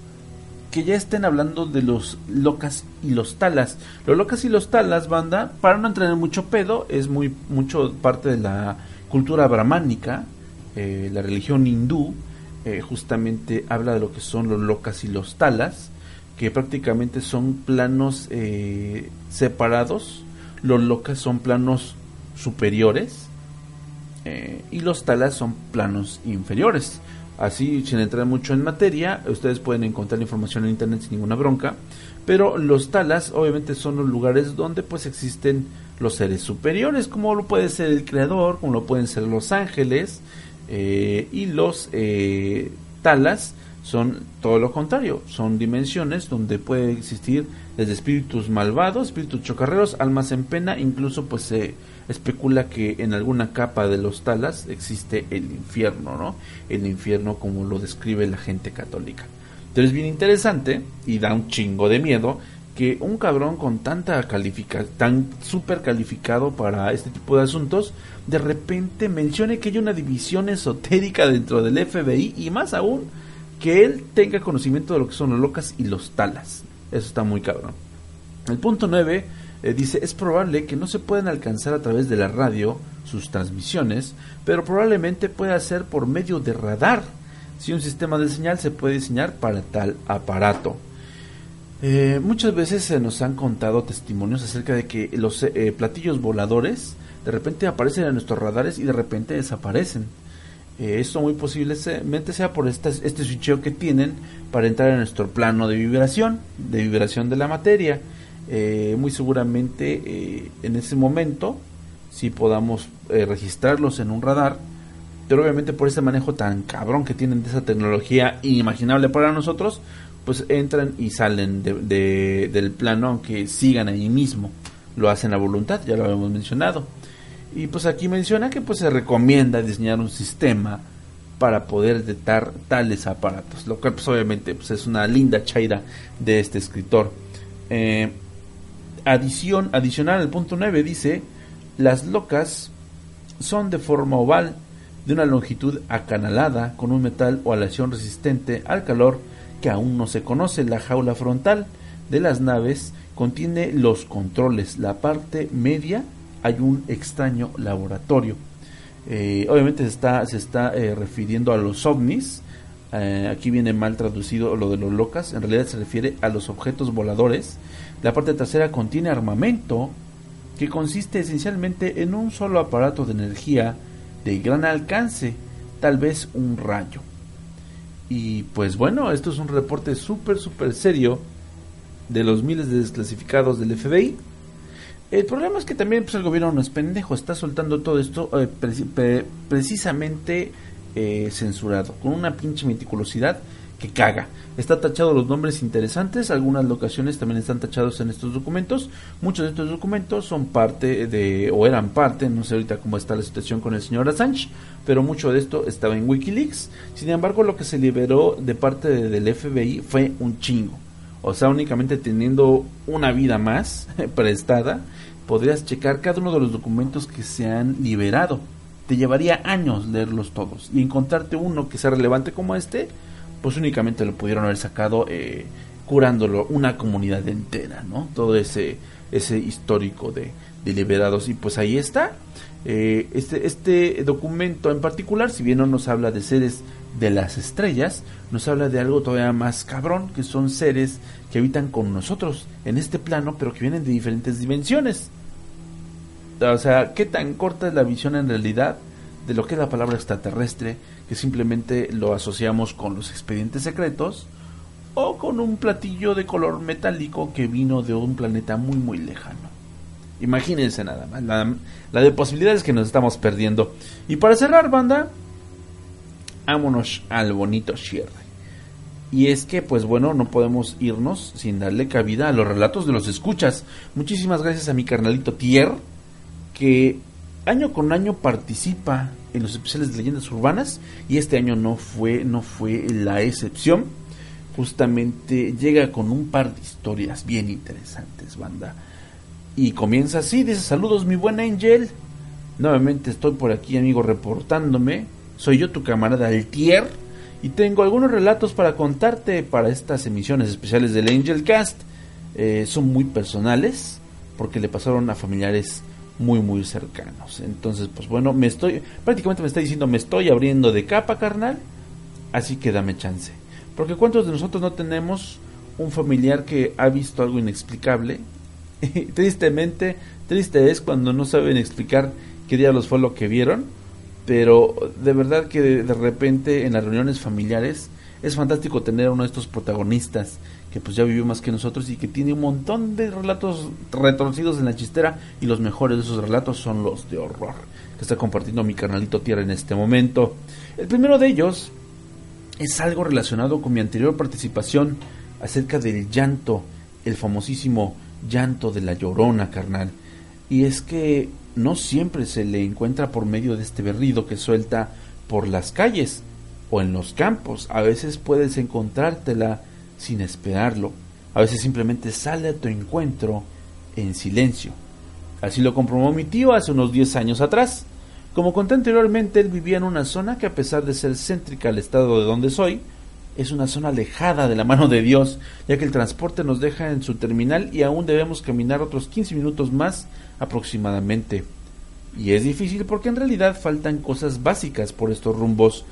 que ya estén hablando de los locas y los talas. Los locas y los talas, banda, para no entrar en mucho pedo, es muy mucho parte de la cultura brahmánica, eh, la religión hindú, eh, justamente habla de lo que son los locas y los talas, que prácticamente son planos eh, separados. Los locas son planos superiores y los talas son planos inferiores. Así, sin entrar mucho en materia, ustedes pueden encontrar información en internet sin ninguna bronca. Pero los talas, obviamente, son los lugares donde pues existen los seres superiores, como lo puede ser el creador, como lo pueden ser los ángeles. Eh, y los eh, talas son todo lo contrario, son dimensiones donde puede existir desde espíritus malvados, espíritus chocarreros, almas en pena, incluso pues se especula que en alguna capa de los talas existe el infierno, ¿no? El infierno como lo describe la gente católica. Entonces es bien interesante y da un chingo de miedo que un cabrón con tanta calificación, tan súper calificado para este tipo de asuntos, de repente mencione que hay una división esotérica dentro del FBI y más aún que él tenga conocimiento de lo que son los locas y los talas. Eso está muy cabrón. El punto 9 eh, dice, es probable que no se puedan alcanzar a través de la radio sus transmisiones, pero probablemente pueda ser por medio de radar, si un sistema de señal se puede diseñar para tal aparato. Eh, muchas veces se nos han contado testimonios acerca de que los eh, platillos voladores de repente aparecen en nuestros radares y de repente desaparecen. Esto muy posiblemente sea por este, este switcheo que tienen para entrar en nuestro plano de vibración, de vibración de la materia. Eh, muy seguramente eh, en ese momento si podamos eh, registrarlos en un radar pero obviamente por ese manejo tan cabrón que tienen de esa tecnología inimaginable para nosotros pues entran y salen de, del plano aunque sigan ahí mismo lo hacen a voluntad ya lo habíamos mencionado y pues aquí menciona que pues se recomienda diseñar un sistema para poder detectar tales aparatos lo cual pues obviamente pues es una linda chaira de este escritor eh, adición, adicional al punto 9 dice, las locas son de forma oval, de una longitud acanalada, con un metal o aleación resistente al calor que aún no se conoce. La jaula frontal de las naves contiene los controles. La parte media hay un extraño laboratorio. Eh, obviamente se está, se está eh, refiriendo a los ovnis. Eh, aquí viene mal traducido lo de los locas. En realidad se refiere a los objetos voladores la parte trasera contiene armamento que consiste esencialmente en un solo aparato de energía de gran alcance, tal vez un rayo. Y pues bueno, esto es un reporte súper, súper serio de los miles de desclasificados del FBI. El problema es que también pues, el gobierno no es pendejo, está soltando todo esto eh, precisamente eh, censurado, con una pinche meticulosidad que caga. Está tachado los nombres interesantes, algunas locaciones también están tachados en estos documentos. Muchos de estos documentos son parte de, o eran parte, no sé ahorita cómo está la situación con el señor Assange, pero mucho de esto estaba en Wikileaks. Sin embargo, lo que se liberó de parte del FBI fue un chingo. O sea, únicamente teniendo una vida más prestada, podrías checar cada uno de los documentos que se han liberado. Te llevaría años leerlos todos y encontrarte uno que sea relevante como este pues únicamente lo pudieron haber sacado eh, curándolo una comunidad entera, ¿no? Todo ese, ese histórico de, liberados y pues ahí está. Eh, este, este documento en particular, si bien no nos habla de seres de las estrellas, nos habla de algo todavía más cabrón, que son seres que habitan con nosotros en este plano, pero que vienen de diferentes dimensiones. O sea, ¿qué tan corta es la visión en realidad de lo que es la palabra extraterrestre? que simplemente lo asociamos con los expedientes secretos o con un platillo de color metálico que vino de un planeta muy muy lejano. Imagínense nada más, la, de posibilidades que nos estamos perdiendo. Y para cerrar, banda, vámonos al bonito cierre. Y es que, pues bueno, no podemos irnos sin darle cabida a los relatos de los escuchas. Muchísimas gracias a mi carnalito Tier, que año con año participa en los especiales de leyendas urbanas y este año no fue, no fue la excepción. Justamente llega con un par de historias bien interesantes, banda. Y comienza así, dice saludos mi buen Angel. Nuevamente estoy por aquí, amigo, reportándome. Soy yo tu camarada Altier y tengo algunos relatos para contarte para estas emisiones especiales del Angel Cast. Eh, son muy personales porque le pasaron a familiares muy muy cercanos. Entonces, pues bueno, me estoy prácticamente me está diciendo, "Me estoy abriendo de capa, carnal." Así que dame chance. Porque cuántos de nosotros no tenemos un familiar que ha visto algo inexplicable? Tristemente, triste es cuando no saben explicar qué diablos fue lo que vieron, pero de verdad que de, repente en las reuniones familiares es fantástico tener a uno de estos protagonistas que pues ya vivió más que nosotros y que tiene un montón de relatos retorcidos en la chistera y los mejores de esos relatos son los de horror que está compartiendo mi canalito Tierra en este momento. El primero de ellos es algo relacionado con mi anterior participación acerca del llanto, el famosísimo llanto de la llorona, carnal. Y es que no siempre se le encuentra por medio de este berrido que suelta por las calles o en los campos. A veces puedes encontrártela sin esperarlo. A veces simplemente sale a tu encuentro en silencio. Así lo comprobó mi tío hace unos 10 años atrás. Como conté anteriormente, él vivía en una zona que a pesar de ser céntrica al estado de donde soy, es una zona alejada de la mano de Dios, ya que el transporte nos deja en su terminal y aún debemos caminar otros 15 minutos más aproximadamente. Y es difícil porque en realidad faltan cosas básicas por estos rumbos,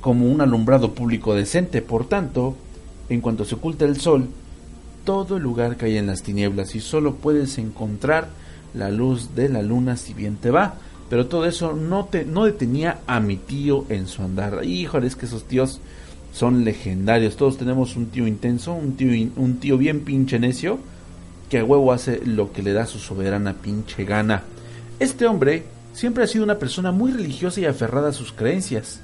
como un alumbrado público decente. Por tanto, en cuanto se oculta el sol, todo el lugar cae en las tinieblas y solo puedes encontrar la luz de la luna si bien te va. Pero todo eso no, te, no detenía a mi tío en su andar. Híjole, es que esos tíos son legendarios. Todos tenemos un tío intenso, un tío, un tío bien pinche necio, que a huevo hace lo que le da su soberana pinche gana. Este hombre siempre ha sido una persona muy religiosa y aferrada a sus creencias.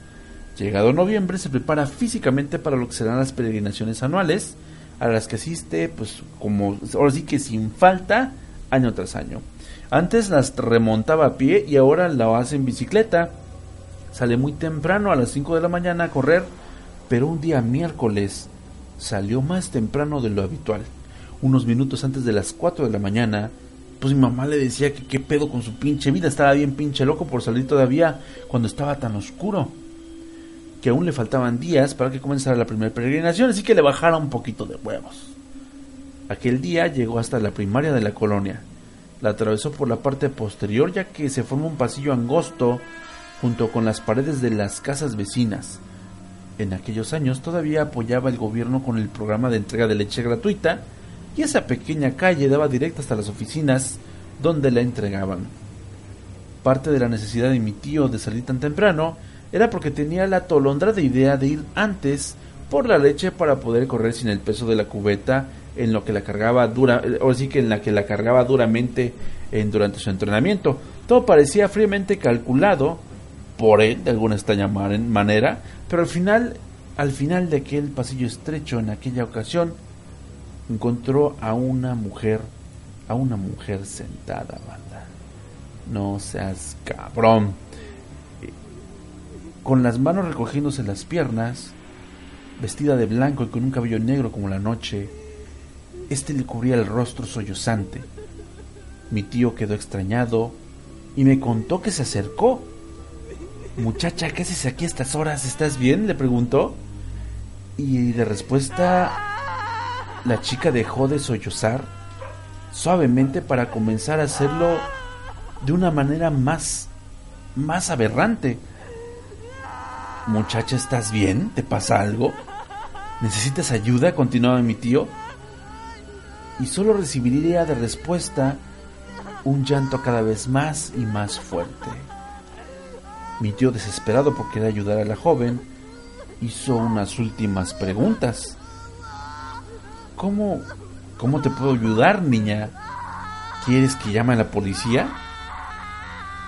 Llegado noviembre se prepara físicamente para lo que serán las peregrinaciones anuales, a las que asiste, pues como ahora sí que sin falta, año tras año. Antes las remontaba a pie y ahora lo hace en bicicleta. Sale muy temprano a las 5 de la mañana a correr pero un día miércoles salió más temprano de lo habitual. Unos minutos antes de las 4 de la mañana, pues mi mamá le decía que qué pedo con su pinche vida, estaba bien pinche loco por salir todavía cuando estaba tan oscuro. Que aún le faltaban días para que comenzara la primera peregrinación, así que le bajara un poquito de huevos. Aquel día llegó hasta la primaria de la colonia. La atravesó por la parte posterior ya que se forma un pasillo angosto junto con las paredes de las casas vecinas en aquellos años todavía apoyaba el gobierno con el programa de entrega de leche gratuita y esa pequeña calle daba directa hasta las oficinas donde la entregaban. Parte de la necesidad de mi tío de salir tan temprano era porque tenía la tolondrada idea de ir antes por la leche para poder correr sin el peso de la cubeta en lo que la cargaba dura, o sí que en la que la cargaba duramente en, durante su entrenamiento. Todo parecía fríamente calculado por él de alguna extraña manera pero al final, al final de aquel pasillo estrecho en aquella ocasión, encontró a una mujer, a una mujer sentada, banda. No seas cabrón. Con las manos recogiéndose las piernas, vestida de blanco y con un cabello negro como la noche, este le cubría el rostro sollozante. Mi tío quedó extrañado y me contó que se acercó Muchacha, ¿qué haces aquí a estas horas? ¿Estás bien? le preguntó. Y de respuesta, la chica dejó de sollozar suavemente para comenzar a hacerlo de una manera más, más aberrante. Muchacha, ¿estás bien? ¿Te pasa algo? ¿Necesitas ayuda? continuaba mi tío. Y solo recibiría de respuesta un llanto cada vez más y más fuerte. Mi tío, desesperado por querer ayudar a la joven, hizo unas últimas preguntas. ¿Cómo, cómo te puedo ayudar, niña? ¿Quieres que llame a la policía?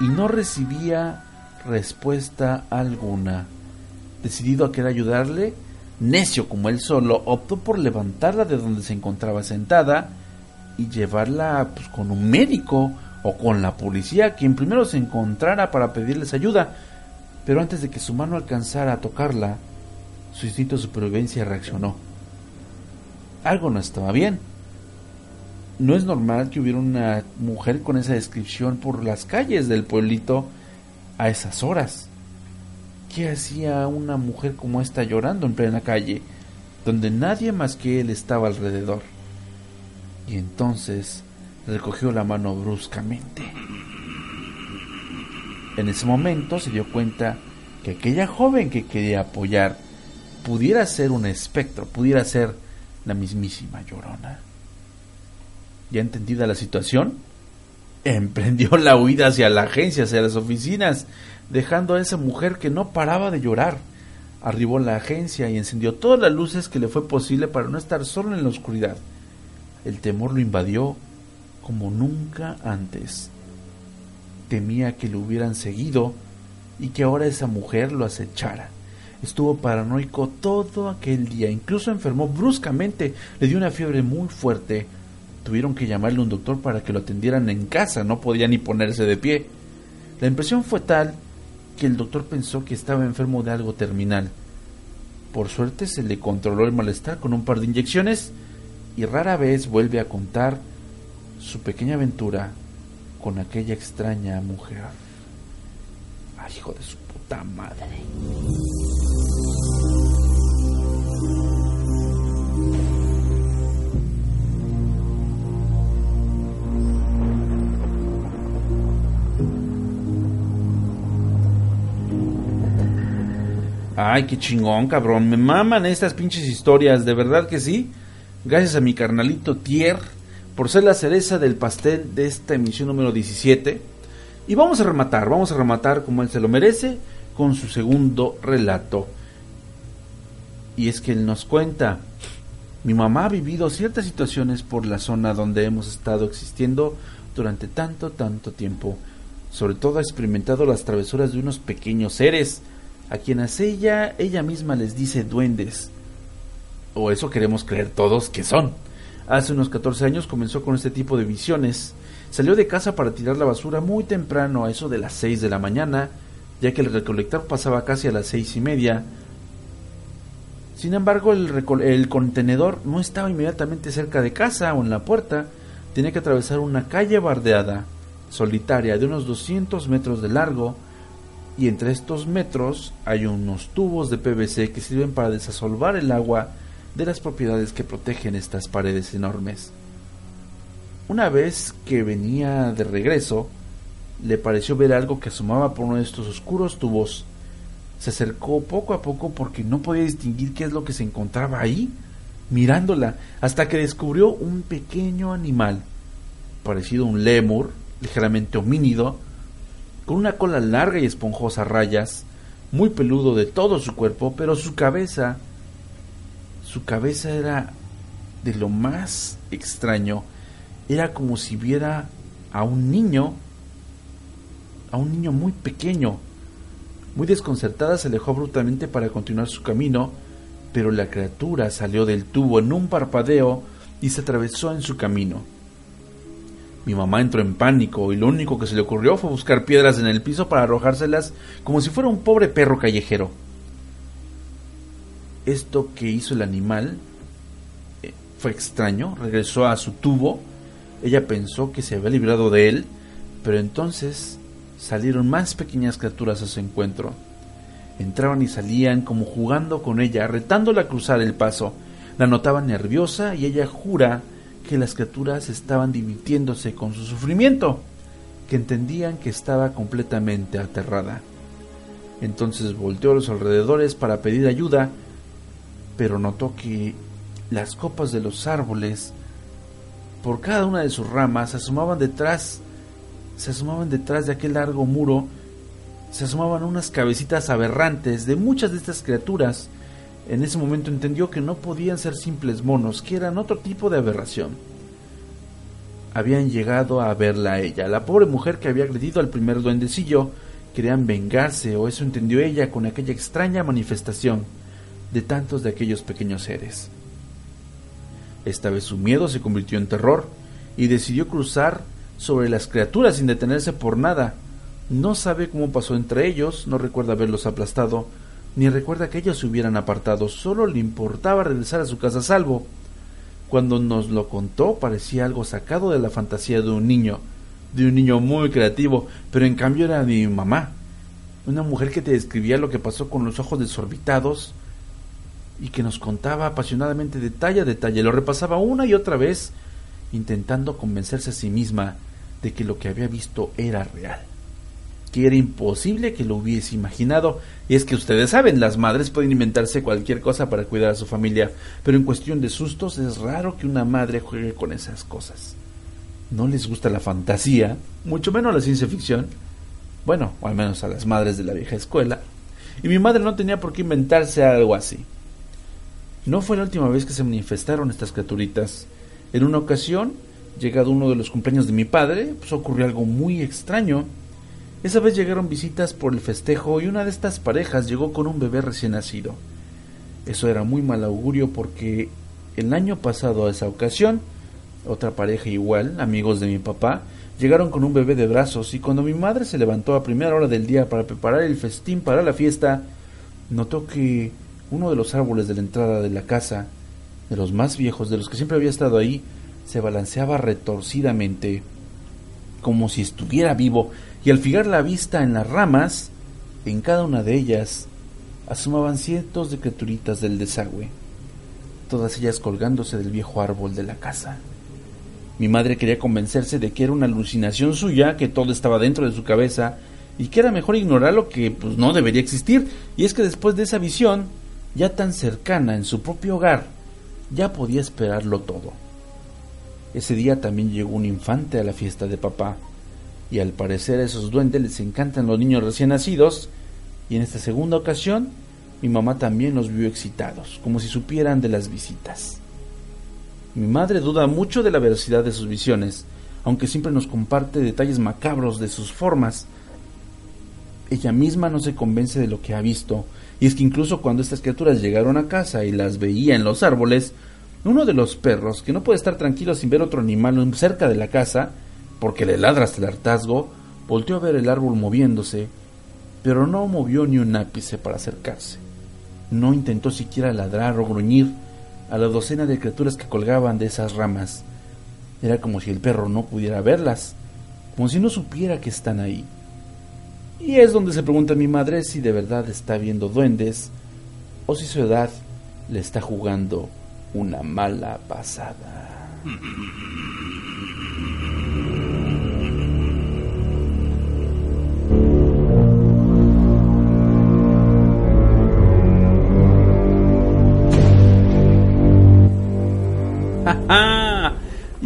Y no recibía respuesta alguna. Decidido a querer ayudarle, necio como él solo, optó por levantarla de donde se encontraba sentada y llevarla pues, con un médico o con la policía, quien primero se encontrara para pedirles ayuda, pero antes de que su mano alcanzara a tocarla, su instinto de supervivencia reaccionó. Algo no estaba bien. No es normal que hubiera una mujer con esa descripción por las calles del pueblito a esas horas. ¿Qué hacía una mujer como esta llorando en plena calle, donde nadie más que él estaba alrededor? Y entonces recogió la mano bruscamente. En ese momento se dio cuenta que aquella joven que quería apoyar pudiera ser un espectro, pudiera ser la mismísima llorona. Ya entendida la situación, emprendió la huida hacia la agencia, hacia las oficinas, dejando a esa mujer que no paraba de llorar. Arribó a la agencia y encendió todas las luces que le fue posible para no estar solo en la oscuridad. El temor lo invadió como nunca antes. Temía que lo hubieran seguido y que ahora esa mujer lo acechara. Estuvo paranoico todo aquel día, incluso enfermó bruscamente, le dio una fiebre muy fuerte. Tuvieron que llamarle un doctor para que lo atendieran en casa, no podía ni ponerse de pie. La impresión fue tal que el doctor pensó que estaba enfermo de algo terminal. Por suerte se le controló el malestar con un par de inyecciones y rara vez vuelve a contar su pequeña aventura con aquella extraña mujer. Ay, hijo de su puta madre. Ay, qué chingón, cabrón. Me maman estas pinches historias, de verdad que sí. Gracias a mi carnalito Tier por ser la cereza del pastel de esta emisión número 17. Y vamos a rematar, vamos a rematar como él se lo merece con su segundo relato. Y es que él nos cuenta, mi mamá ha vivido ciertas situaciones por la zona donde hemos estado existiendo durante tanto, tanto tiempo. Sobre todo ha experimentado las travesuras de unos pequeños seres a quienes ella, ella misma les dice duendes. O eso queremos creer todos que son. Hace unos 14 años comenzó con este tipo de visiones. Salió de casa para tirar la basura muy temprano, a eso de las 6 de la mañana, ya que el recolector pasaba casi a las seis y media. Sin embargo, el, el contenedor no estaba inmediatamente cerca de casa o en la puerta. Tenía que atravesar una calle bardeada, solitaria, de unos 200 metros de largo, y entre estos metros hay unos tubos de PVC que sirven para desasolvar el agua de las propiedades que protegen estas paredes enormes. Una vez que venía de regreso, le pareció ver algo que asomaba por uno de estos oscuros tubos. Se acercó poco a poco porque no podía distinguir qué es lo que se encontraba ahí, mirándola, hasta que descubrió un pequeño animal, parecido a un lémur, ligeramente homínido, con una cola larga y esponjosa rayas, muy peludo de todo su cuerpo, pero su cabeza, su cabeza era de lo más extraño, era como si viera a un niño, a un niño muy pequeño. Muy desconcertada se alejó brutalmente para continuar su camino, pero la criatura salió del tubo en un parpadeo y se atravesó en su camino. Mi mamá entró en pánico y lo único que se le ocurrió fue buscar piedras en el piso para arrojárselas como si fuera un pobre perro callejero. Esto que hizo el animal eh, fue extraño, regresó a su tubo, ella pensó que se había librado de él, pero entonces salieron más pequeñas criaturas a su encuentro. Entraban y salían como jugando con ella, retándola a cruzar el paso. La notaba nerviosa y ella jura que las criaturas estaban divirtiéndose con su sufrimiento, que entendían que estaba completamente aterrada. Entonces volteó a los alrededores para pedir ayuda, pero notó que las copas de los árboles, por cada una de sus ramas, se asomaban detrás, se asomaban detrás de aquel largo muro, se asomaban unas cabecitas aberrantes de muchas de estas criaturas, en ese momento entendió que no podían ser simples monos, que eran otro tipo de aberración. Habían llegado a verla a ella, la pobre mujer que había agredido al primer duendecillo. Querían vengarse, o eso entendió ella con aquella extraña manifestación de tantos de aquellos pequeños seres. Esta vez su miedo se convirtió en terror y decidió cruzar sobre las criaturas sin detenerse por nada. No sabe cómo pasó entre ellos, no recuerda haberlos aplastado, ni recuerda que ellos se hubieran apartado, solo le importaba regresar a su casa a salvo. Cuando nos lo contó parecía algo sacado de la fantasía de un niño, de un niño muy creativo, pero en cambio era mi mamá, una mujer que te describía lo que pasó con los ojos desorbitados y que nos contaba apasionadamente detalle a detalle, lo repasaba una y otra vez, intentando convencerse a sí misma de que lo que había visto era real, era imposible que lo hubiese imaginado, y es que ustedes saben, las madres pueden inventarse cualquier cosa para cuidar a su familia, pero en cuestión de sustos es raro que una madre juegue con esas cosas. No les gusta la fantasía, mucho menos la ciencia ficción, bueno, o al menos a las madres de la vieja escuela, y mi madre no tenía por qué inventarse algo así. No fue la última vez que se manifestaron estas criaturitas. En una ocasión, llegado uno de los cumpleaños de mi padre, pues ocurrió algo muy extraño. Esa vez llegaron visitas por el festejo y una de estas parejas llegó con un bebé recién nacido. Eso era muy mal augurio porque el año pasado a esa ocasión, otra pareja igual, amigos de mi papá, llegaron con un bebé de brazos y cuando mi madre se levantó a primera hora del día para preparar el festín para la fiesta, notó que uno de los árboles de la entrada de la casa, de los más viejos, de los que siempre había estado ahí, se balanceaba retorcidamente, como si estuviera vivo, y al fijar la vista en las ramas, en cada una de ellas, asomaban cientos de criaturitas del desagüe, todas ellas colgándose del viejo árbol de la casa. Mi madre quería convencerse de que era una alucinación suya, que todo estaba dentro de su cabeza, y que era mejor ignorar lo que pues no debería existir, y es que después de esa visión, ya tan cercana en su propio hogar, ya podía esperarlo todo. Ese día también llegó un infante a la fiesta de papá, y al parecer a esos duendes les encantan los niños recién nacidos, y en esta segunda ocasión mi mamá también los vio excitados, como si supieran de las visitas. Mi madre duda mucho de la veracidad de sus visiones, aunque siempre nos comparte detalles macabros de sus formas. Ella misma no se convence de lo que ha visto, y es que incluso cuando estas criaturas llegaron a casa y las veía en los árboles, uno de los perros, que no puede estar tranquilo sin ver otro animal cerca de la casa, porque le ladra hasta el hartazgo, volteó a ver el árbol moviéndose, pero no movió ni un ápice para acercarse. No intentó siquiera ladrar o gruñir a la docena de criaturas que colgaban de esas ramas. Era como si el perro no pudiera verlas, como si no supiera que están ahí. Y es donde se pregunta mi madre si de verdad está viendo duendes o si su edad le está jugando una mala pasada.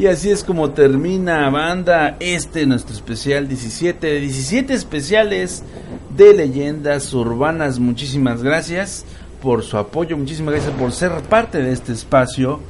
Y así es como termina banda este nuestro especial 17 de 17 especiales de leyendas urbanas. Muchísimas gracias por su apoyo, muchísimas gracias por ser parte de este espacio,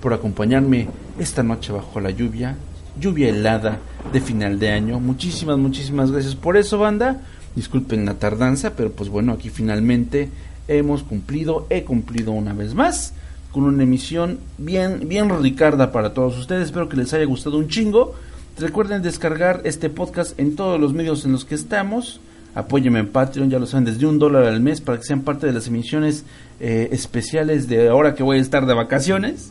por acompañarme esta noche bajo la lluvia, lluvia helada de final de año. Muchísimas, muchísimas gracias por eso, banda. Disculpen la tardanza, pero pues bueno, aquí finalmente hemos cumplido, he cumplido una vez más con una emisión bien, bien ricarda para todos ustedes. Espero que les haya gustado un chingo. Recuerden descargar este podcast en todos los medios en los que estamos. Apóyenme en Patreon, ya lo saben, desde un dólar al mes para que sean parte de las emisiones eh, especiales de ahora que voy a estar de vacaciones.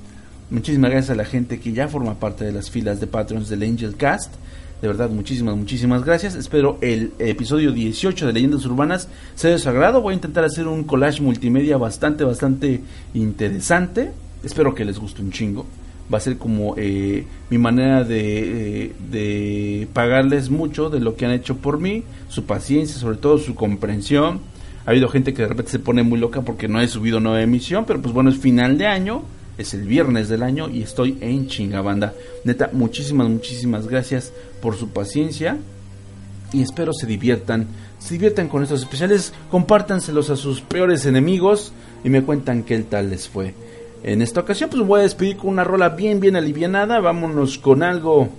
Muchísimas gracias a la gente que ya forma parte de las filas de Patreons del Angel Cast. De verdad, muchísimas, muchísimas gracias. Espero el episodio 18 de Leyendas Urbanas sea de su. Voy a intentar hacer un collage multimedia bastante, bastante interesante. Espero que les guste un chingo. Va a ser como eh, mi manera de, eh, de pagarles mucho de lo que han hecho por mí, su paciencia, sobre todo su comprensión. Ha habido gente que de repente se pone muy loca porque no he subido nueva emisión, pero pues bueno, es final de año es el viernes del año y estoy en chingabanda. Neta, muchísimas, muchísimas gracias por su paciencia y espero se diviertan. Se diviertan con estos especiales, compártanselos a sus peores enemigos y me cuentan qué tal les fue. En esta ocasión pues voy a despedir con una rola bien bien alivianada, vámonos con algo,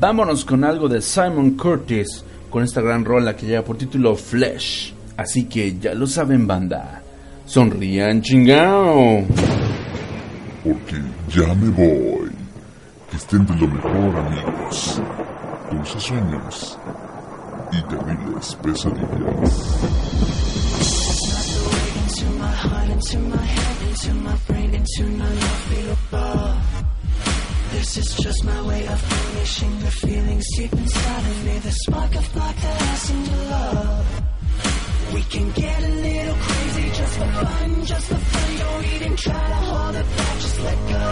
vámonos con algo de Simon Curtis, con esta gran rola que lleva por título Flesh. Así que ya lo saben banda, sonrían chingao porque ya me voy. Que estén de lo mejor, amigos. dulces sueños y terribles pesadillas. This is just my way of unleashing the feelings deep inside of me. The spark of that love. We can get a little crazy just for fun, just for fun. Don't even try to hold it back, just let go.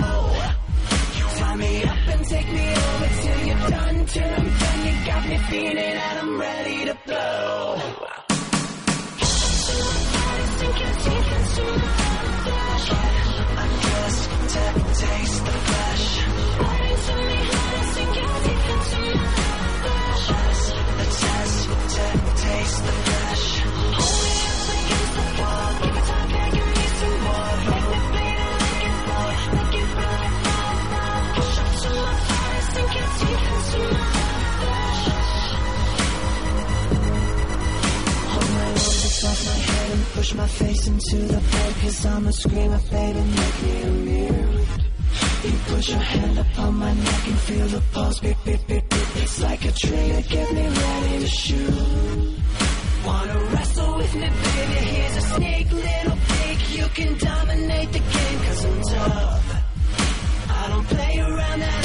Tie me up and take me over till you're done, till I'm got me feeling and I'm ready to blow. I'm just taste the flesh. Into my flesh. The test taste the flesh. Into the Cause I'm a screamer, baby, make me immune You push your hand upon my neck and feel the pulse beat, beat, beat, beat It's like a trigger, get me ready to shoot. Wanna wrestle with me, baby, here's a sneak little peek. You can dominate the game cause I'm tough. I don't play around that